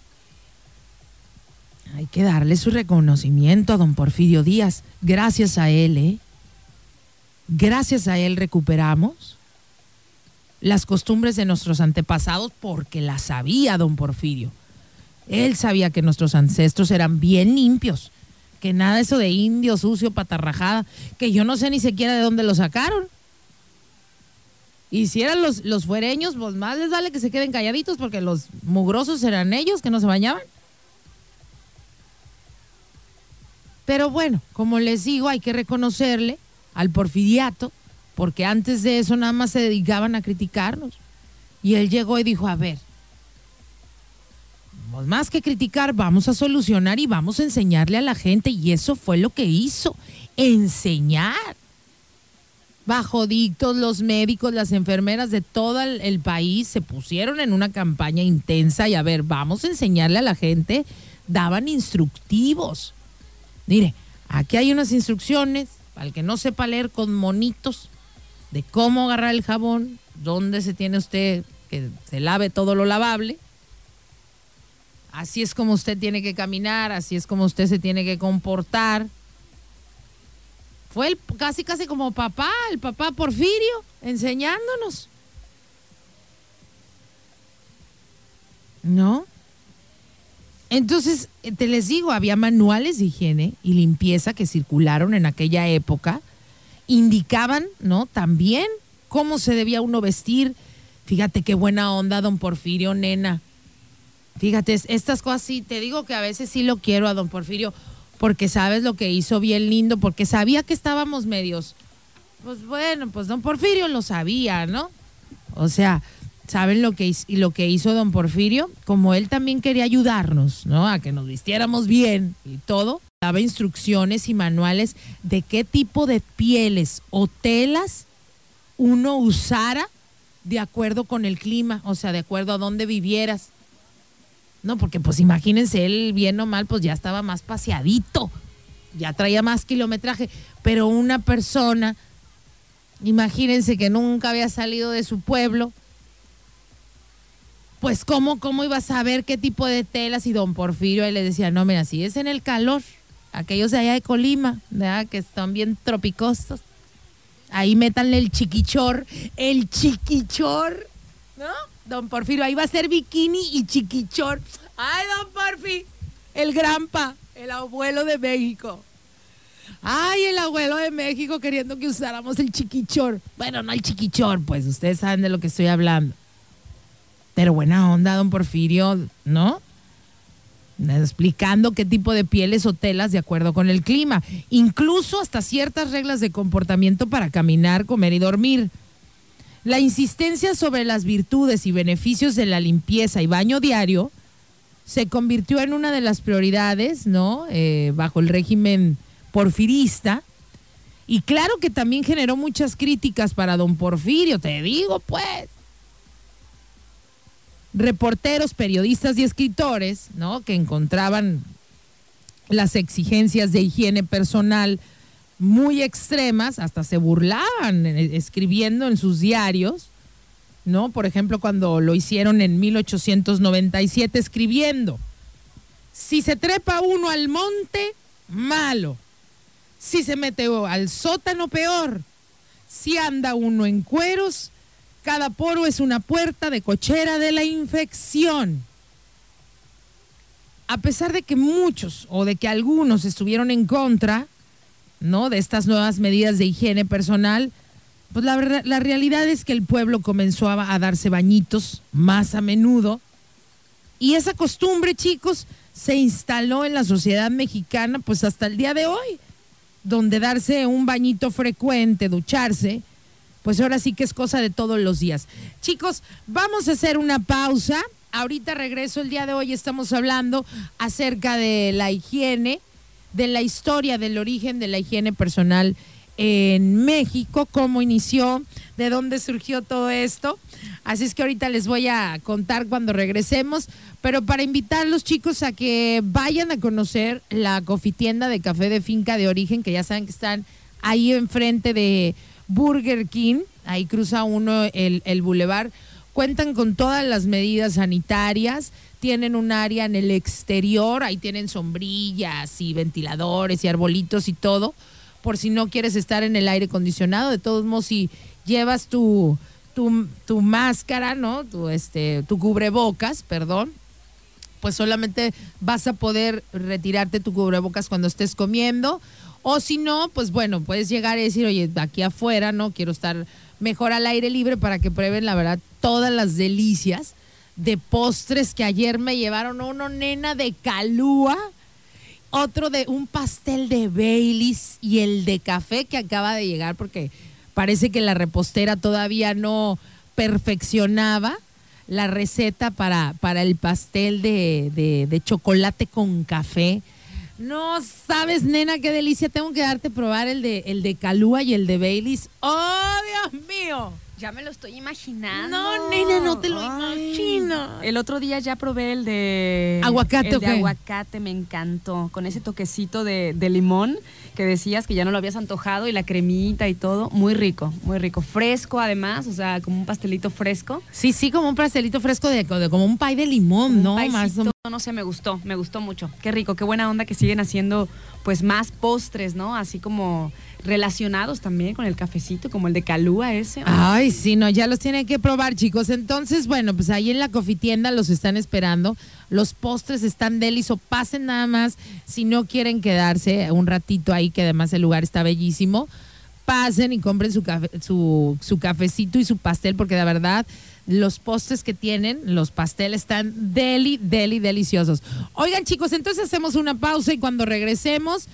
hay que darle su reconocimiento a don Porfirio Díaz. Gracias a él, ¿eh? Gracias a él recuperamos las costumbres de nuestros antepasados porque las sabía don Porfirio. Él sabía que nuestros ancestros eran bien limpios, que nada eso de indio, sucio, patarrajada, que yo no sé ni siquiera de dónde lo sacaron. Y si eran los, los fuereños, pues más les vale que se queden calladitos porque los mugrosos eran ellos que no se bañaban. Pero bueno, como les digo, hay que reconocerle al porfiriato porque antes de eso nada más se dedicaban a criticarnos. Y él llegó y dijo, a ver, más que criticar, vamos a solucionar y vamos a enseñarle a la gente. Y eso fue lo que hizo, enseñar. Bajo dictos, los médicos, las enfermeras de todo el, país se pusieron en una campaña intensa y a ver, vamos a enseñarle a la gente, daban instructivos. Mire, aquí hay unas instrucciones, para el que no sepa leer con monitos, de cómo agarrar el jabón, dónde se tiene usted que se lave todo lo lavable. Así es como usted tiene que caminar, así es como usted se tiene que comportar. Fue el, casi, casi como papá, el papá Porfirio, enseñándonos. ¿No? Entonces, eh, te les digo, había manuales de higiene y limpieza que circularon en aquella época, indicaban, ¿no? También cómo se debía uno vestir. Fíjate qué buena onda, don Porfirio, nena. Fíjate, estas cosas sí, te digo que a veces sí lo quiero a don Porfirio porque sabes lo que hizo bien lindo, porque sabía que estábamos medios. Pues bueno, pues don Porfirio lo sabía, ¿no? O sea, ¿saben lo que, lo que hizo don Porfirio? Como él también quería ayudarnos, ¿no? A que nos vistiéramos bien y todo, daba instrucciones y manuales de qué tipo de pieles o telas uno usara de acuerdo con el clima, o sea, de acuerdo a dónde vivieras. No, porque pues imagínense, él bien o mal, pues ya estaba más paseadito, ya traía más kilometraje, pero una persona, imagínense que nunca había salido de su pueblo, pues cómo, cómo iba a saber qué tipo de telas y don Porfirio ahí le decía, no, mira, si es en el calor, aquellos de allá de Colima, ¿verdad? que están bien tropicosos, ahí métanle el chiquichor, el chiquichor, ¿no? Don Porfirio, ahí va a ser bikini y chiquichor. Ay, don Porfi, el granpa, el abuelo de México. Ay, el abuelo de México queriendo que usáramos el chiquichor. Bueno, no el chiquichor, pues ustedes saben de lo que estoy hablando. Pero buena onda, don Porfirio, ¿no? Explicando qué tipo de pieles o telas de acuerdo con el clima. Incluso hasta ciertas reglas de comportamiento para caminar, comer y dormir. La insistencia sobre las virtudes y beneficios de la limpieza y baño diario se convirtió en una de las prioridades, ¿no? Eh, bajo el régimen porfirista. Y claro que también generó muchas críticas para don Porfirio, te digo, pues. Reporteros, periodistas y escritores, ¿no? Que encontraban las exigencias de higiene personal muy extremas, hasta se burlaban eh, escribiendo en sus diarios, ¿no? Por ejemplo, cuando lo hicieron en 1897 escribiendo, si se trepa uno al monte, malo. Si se mete al sótano, peor. Si anda uno en cueros, cada poro es una puerta de cochera de la infección. A pesar de que muchos o de que algunos estuvieron en contra, ¿no? De estas nuevas medidas de higiene personal, pues la, la realidad es que el pueblo comenzó a, a darse bañitos más a menudo. Y esa costumbre, chicos, se instaló en la sociedad mexicana pues hasta el día de hoy, donde darse un bañito frecuente, ducharse, pues ahora sí que es cosa de todos los días. Chicos, vamos a hacer una pausa. Ahorita regreso el día de hoy, estamos hablando acerca de la higiene de la historia del origen de la higiene personal en México, cómo inició, de dónde surgió todo esto. Así es que ahorita les voy a contar cuando regresemos, pero para invitar a los chicos a que vayan a conocer la cofitienda de café de finca de origen, que ya saben que están ahí enfrente de Burger King, ahí cruza uno el, el bulevar. Cuentan con todas las medidas sanitarias, tienen un área en el exterior, ahí tienen sombrillas y ventiladores y arbolitos y todo, por si no quieres estar en el aire acondicionado. De todos modos, si llevas tu, tu, máscara, ¿no? Tu, este, tu cubrebocas, perdón, pues solamente vas a poder retirarte tu cubrebocas cuando estés comiendo. O si no, pues bueno, puedes llegar y decir, oye, aquí afuera, ¿no? Quiero estar mejor al aire libre para que prueben, la verdad, todas las delicias de postres que ayer me llevaron uno nena de calúa, otro de un pastel de Baileys y el de café que acaba de llegar porque parece que la repostera todavía no perfeccionaba la receta para, para el pastel de, de, chocolate con café. No sabes, nena, qué delicia. Tengo que darte probar el de, el de Calúa y el de Baileys. ¡Oh, Dios mío! Ya me lo estoy imaginando. No, nena, no te lo imagino. El otro día ya probé el de aguacate. El de aguacate me encantó, con ese toquecito de, de, limón que decías que ya no lo habías antojado y la cremita y todo, muy rico, muy rico, fresco además, o sea, como un pastelito fresco. Sí, sí, como un pastelito fresco de, como un pay de limón, ¿no? Más no sé, me gustó, me gustó mucho. Qué rico, qué buena onda que siguen haciendo pues más postres, ¿no? Así como relacionados también con el cafecito, como el de Calúa ese. Ay, sí, no, ya los tienen que probar, chicos. Entonces, bueno, pues ahí en la cofitienda los están esperando. Los postres están delis pasen nada más si no quieren quedarse un ratito ahí, que además el lugar está bellísimo. Pasen y compren su, su, su cafecito y su pastel, porque de verdad los postres que tienen, los pasteles están deli, deli, deliciosos. Oigan chicos, entonces hacemos una pausa y cuando regresemos,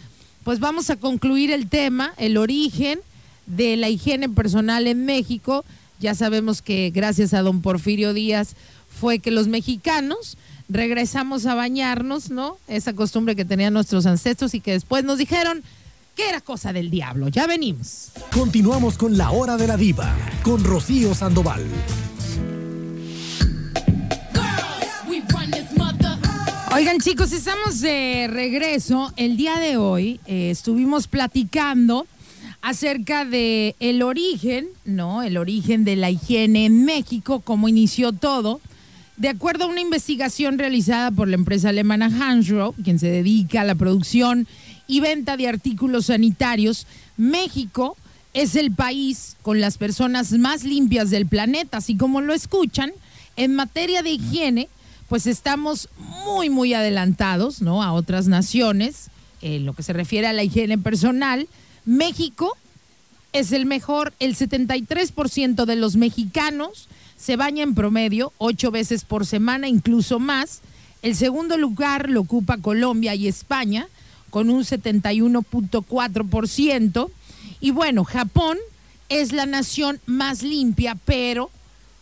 pues vamos a concluir el tema, el origen de la higiene personal en México. Ya sabemos que gracias a don Porfirio Díaz fue que los mexicanos regresamos a bañarnos, ¿no? Esa costumbre que tenían nuestros ancestros y que después nos dijeron que era cosa del diablo. Ya venimos. Continuamos con la hora de la diva, con Rocío Sandoval. Oigan chicos, estamos de regreso. El día de hoy eh, estuvimos platicando acerca de el origen, ¿no? El origen de la higiene en México, cómo inició todo. De acuerdo a una investigación realizada por la empresa alemana Hansgrohe, quien se dedica a la producción y venta de artículos sanitarios, México es el país con las personas más limpias del planeta, así como lo escuchan. En materia de higiene, pues estamos muy, muy adelantados, ¿no? A otras naciones, en lo que se refiere a la higiene personal. México es el mejor, el 73% de los mexicanos se baña en promedio ocho veces por semana, incluso más. El segundo lugar lo ocupa Colombia y España, con un 71.4%. Y bueno, Japón es la nación más limpia, pero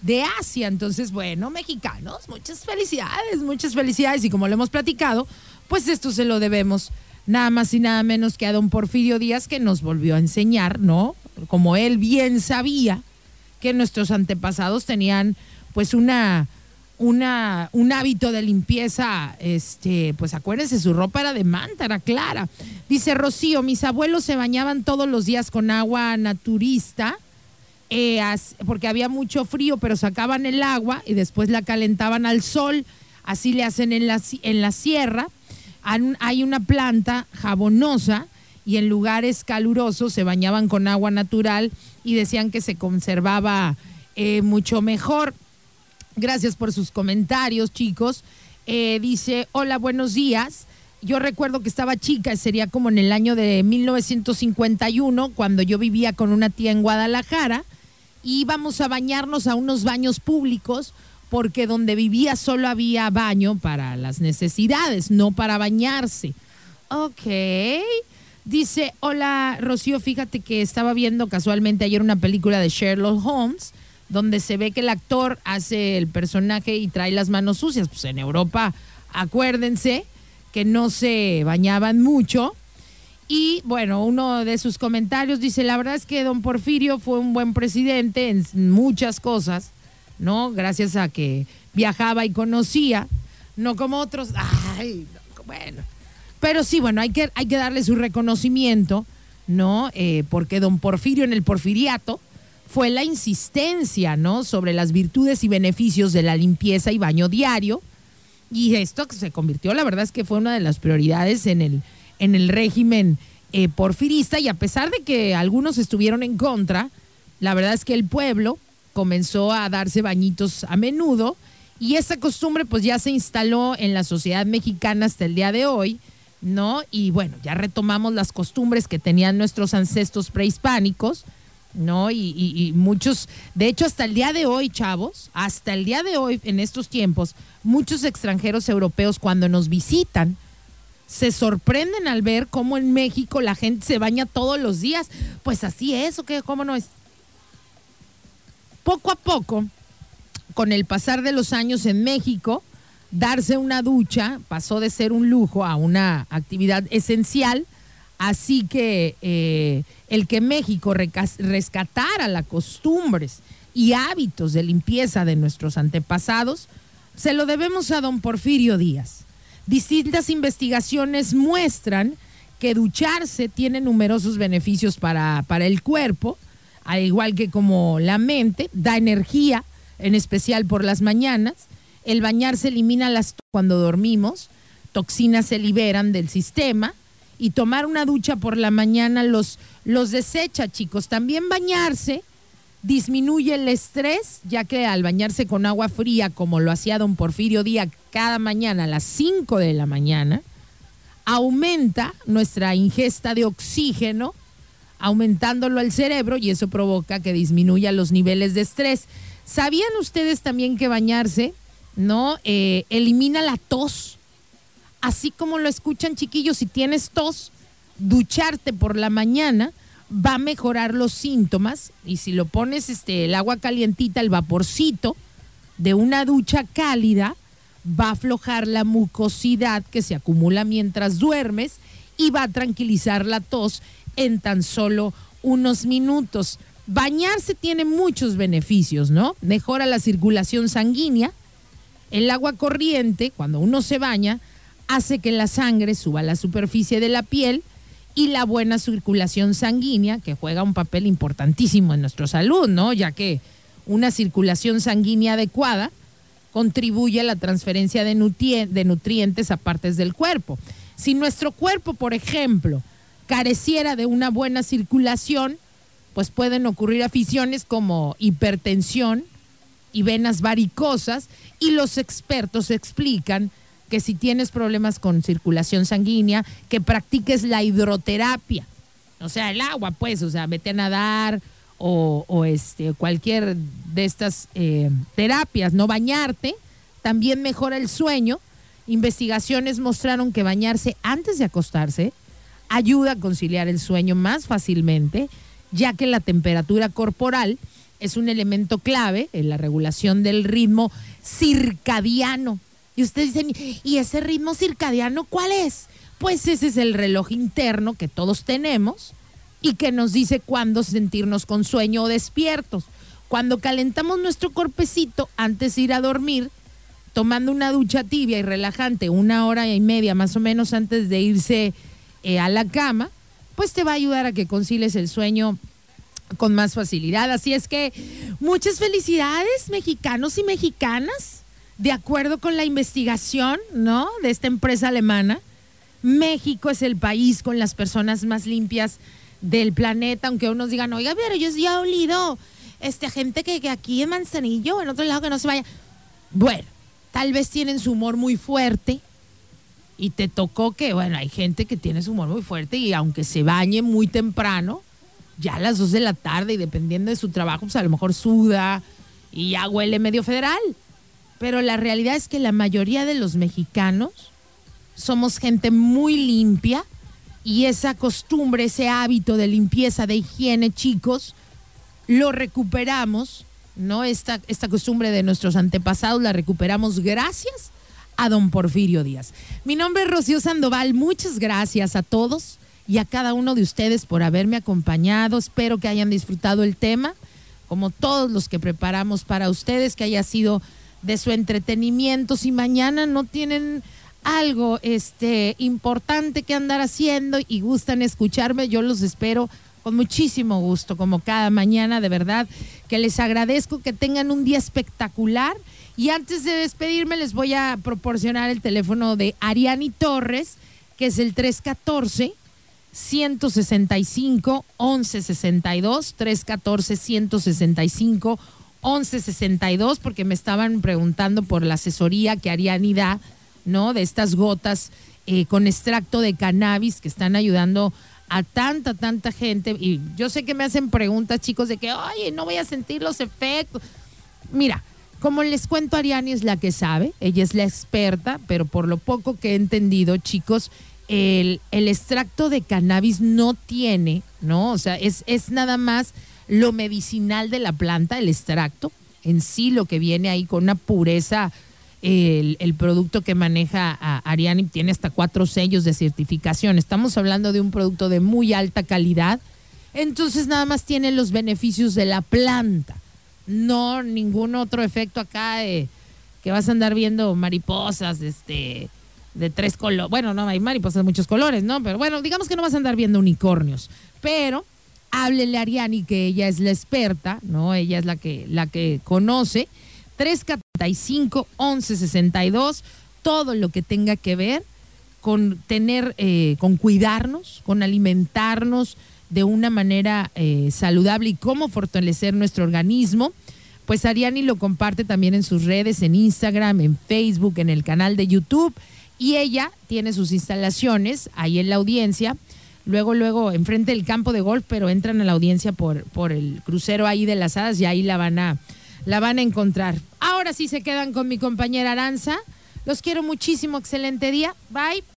de Asia. Entonces, bueno, mexicanos, muchas felicidades, muchas felicidades. Y como lo hemos platicado, pues esto se lo debemos nada más y nada menos que a don Porfirio Díaz, que nos volvió a enseñar, ¿no? Como él bien sabía que nuestros antepasados tenían pues una, una, un hábito de limpieza, este, pues acuérdense, su ropa era de manta, era clara. Dice Rocío, mis abuelos se bañaban todos los días con agua naturista eh, porque había mucho frío, pero sacaban el agua y después la calentaban al sol. Así le hacen en la, en la sierra. Hay una planta jabonosa y en lugares calurosos se bañaban con agua natural y decían que se conservaba eh, mucho mejor. Gracias por sus comentarios, chicos. Eh, dice, hola, buenos días. Yo recuerdo que estaba chica, sería como en el año de 1951, cuando yo vivía con una tía en Guadalajara íbamos a bañarnos a unos baños públicos porque donde vivía solo había baño para las necesidades, no para bañarse. Ok. Dice, hola Rocío, fíjate que estaba viendo casualmente ayer una película de Sherlock Holmes, donde se ve que el actor hace el personaje y trae las manos sucias. Pues en Europa, acuérdense que no se bañaban mucho y bueno, uno de sus comentarios dice, la verdad es que don Porfirio fue un buen presidente en muchas cosas, ¿no? Gracias a que viajaba y conocía, no como otros, ay, bueno. Pero sí, bueno, hay que, hay que darle su reconocimiento, ¿no? Eh, porque don Porfirio en el porfiriato fue la insistencia, ¿no? Sobre las virtudes y beneficios de la limpieza y baño diario. Y esto se convirtió, la verdad es que fue una de las prioridades en el en el régimen eh, porfirista y a pesar de que algunos estuvieron en contra, la verdad es que el pueblo comenzó a darse bañitos a menudo y esa costumbre pues ya se instaló en la sociedad mexicana hasta el día de hoy, ¿no? Y bueno, ya retomamos las costumbres que tenían nuestros ancestros prehispánicos, ¿no? Y, y, muchos, de hecho hasta el día de hoy, chavos, hasta el día de hoy, en estos tiempos, muchos extranjeros europeos cuando nos visitan, se sorprenden al ver cómo en México la gente se baña todos los días. Pues así es, ¿o qué? ¿Cómo no es? Poco a poco, con el pasar de los años en México, darse una ducha pasó de ser un lujo a una actividad esencial. Así que eh, el que México rescatara las costumbres y hábitos de limpieza de nuestros antepasados, se lo debemos a don Porfirio Díaz. Distintas investigaciones muestran que ducharse tiene numerosos beneficios para, para el cuerpo, al igual que como la mente, da energía, en especial por las mañanas. El bañarse elimina las cuando dormimos, toxinas se liberan del sistema y tomar una ducha por la mañana los, los desecha, chicos. También bañarse disminuye el estrés, ya que al bañarse con agua fría, como lo hacía don Porfirio Díaz cada mañana a las 5 de la mañana, aumenta nuestra ingesta de oxígeno, aumentándolo al cerebro y eso provoca que disminuya los niveles de estrés. ¿Sabían ustedes también que bañarse, no, eh, elimina la tos? Así como lo escuchan chiquillos, si tienes tos, ducharte por la mañana va a mejorar los síntomas y si lo pones este el agua calientita, el vaporcito de una ducha cálida, va a aflojar la mucosidad que se acumula mientras duermes y va a tranquilizar la tos en tan solo unos minutos. Bañarse tiene muchos beneficios, ¿no? Mejora la circulación sanguínea. El agua corriente, cuando uno se baña, hace que la sangre suba a la superficie de la piel y la buena circulación sanguínea, que juega un papel importantísimo en nuestra salud, ¿no? Ya que una circulación sanguínea adecuada contribuye a la transferencia de, de nutrientes a partes del cuerpo. Si nuestro cuerpo, por ejemplo, careciera de una buena circulación, pues pueden ocurrir aficiones como hipertensión y venas varicosas y los expertos explican que si tienes problemas con circulación sanguínea, que practiques la hidroterapia. O sea, el agua, pues, o sea, vete a nadar o, este, cualquier de estas eh, terapias, no bañarte, también mejora el sueño. Investigaciones mostraron que bañarse antes de acostarse ayuda a conciliar el sueño más fácilmente, ya que la temperatura corporal es un elemento clave en la regulación del ritmo circadiano. Y ustedes dicen, ¿y ese ritmo circadiano cuál es? Pues ese es el reloj interno que todos tenemos y que nos dice cuándo sentirnos con sueño o despiertos. Cuando calentamos nuestro cuerpecito antes de ir a dormir, tomando una ducha tibia y relajante una hora y media más o menos antes de irse eh, a la cama, pues te va a ayudar a que concilies el sueño con más facilidad. Así es que muchas felicidades mexicanos y mexicanas de acuerdo con la investigación, ¿no? De esta empresa alemana, México es el país con las personas más limpias del planeta, aunque unos digan, oiga, pero yo ya he olido este, gente que, que aquí en Manzanillo, en otro lado que no se vaya. Bueno, tal vez tienen su humor muy fuerte y te tocó que, bueno, hay gente que tiene su humor muy fuerte y aunque se bañe muy temprano, ya a las dos de la tarde y dependiendo de su trabajo, pues a lo mejor suda y ya huele medio federal. Pero la realidad es que la mayoría de los mexicanos somos gente muy limpia y esa costumbre, ese hábito de limpieza, de higiene, chicos, lo recuperamos, ¿no? Esta, esta costumbre de nuestros antepasados la recuperamos gracias a don Porfirio Díaz. Mi nombre es Rocío Sandoval, muchas gracias a todos y a cada uno de ustedes por haberme acompañado. Espero que hayan disfrutado el tema, como todos los que preparamos para ustedes, que haya sido de su entretenimiento. Si mañana no tienen algo este, importante que andar haciendo y gustan escucharme, yo los espero con muchísimo gusto, como cada mañana, de verdad, que les agradezco que tengan un día espectacular. Y antes de despedirme, les voy a proporcionar el teléfono de Ariani Torres, que es el 314. 165 1162 314 165 1162 porque me estaban preguntando por la asesoría que Ariani da, ¿no? De estas gotas eh, con extracto de cannabis que están ayudando a tanta, tanta gente. Y yo sé que me hacen preguntas, chicos, de que, oye, no voy a sentir los efectos. Mira, como les cuento, Ariani es la que sabe, ella es la experta, pero por lo poco que he entendido, chicos, el, el extracto de cannabis no tiene, ¿no? O sea, es, es nada más lo medicinal de la planta, el extracto, en sí lo que viene ahí con una pureza, el, producto que maneja Ariani tiene hasta cuatro sellos de certificación. Estamos hablando de un producto de muy alta calidad. Entonces nada más tiene los beneficios de la planta, No, ningún otro efecto acá de que vas a andar viendo mariposas, este, de tres colores. Bueno, no hay mariposas de muchos colores, ¿no? Pero bueno, digamos que no vas a andar viendo unicornios. Pero háblele a Ariani, que ella es la experta, ¿no? Ella es la que, la que conoce. 345 1162 todo lo que tenga que ver con tener, eh, con cuidarnos, con alimentarnos de una manera eh, saludable y cómo fortalecer nuestro organismo. Pues Ariani lo comparte también en sus redes, en Instagram, en Facebook, en el canal de YouTube. Y ella tiene sus instalaciones ahí en la audiencia. Luego, luego, enfrente del campo de golf, pero entran a la audiencia por, por el crucero ahí de las hadas y ahí la van a, la van a encontrar. Ahora sí se quedan con mi compañera Aranza. Los quiero muchísimo. Excelente día. Bye.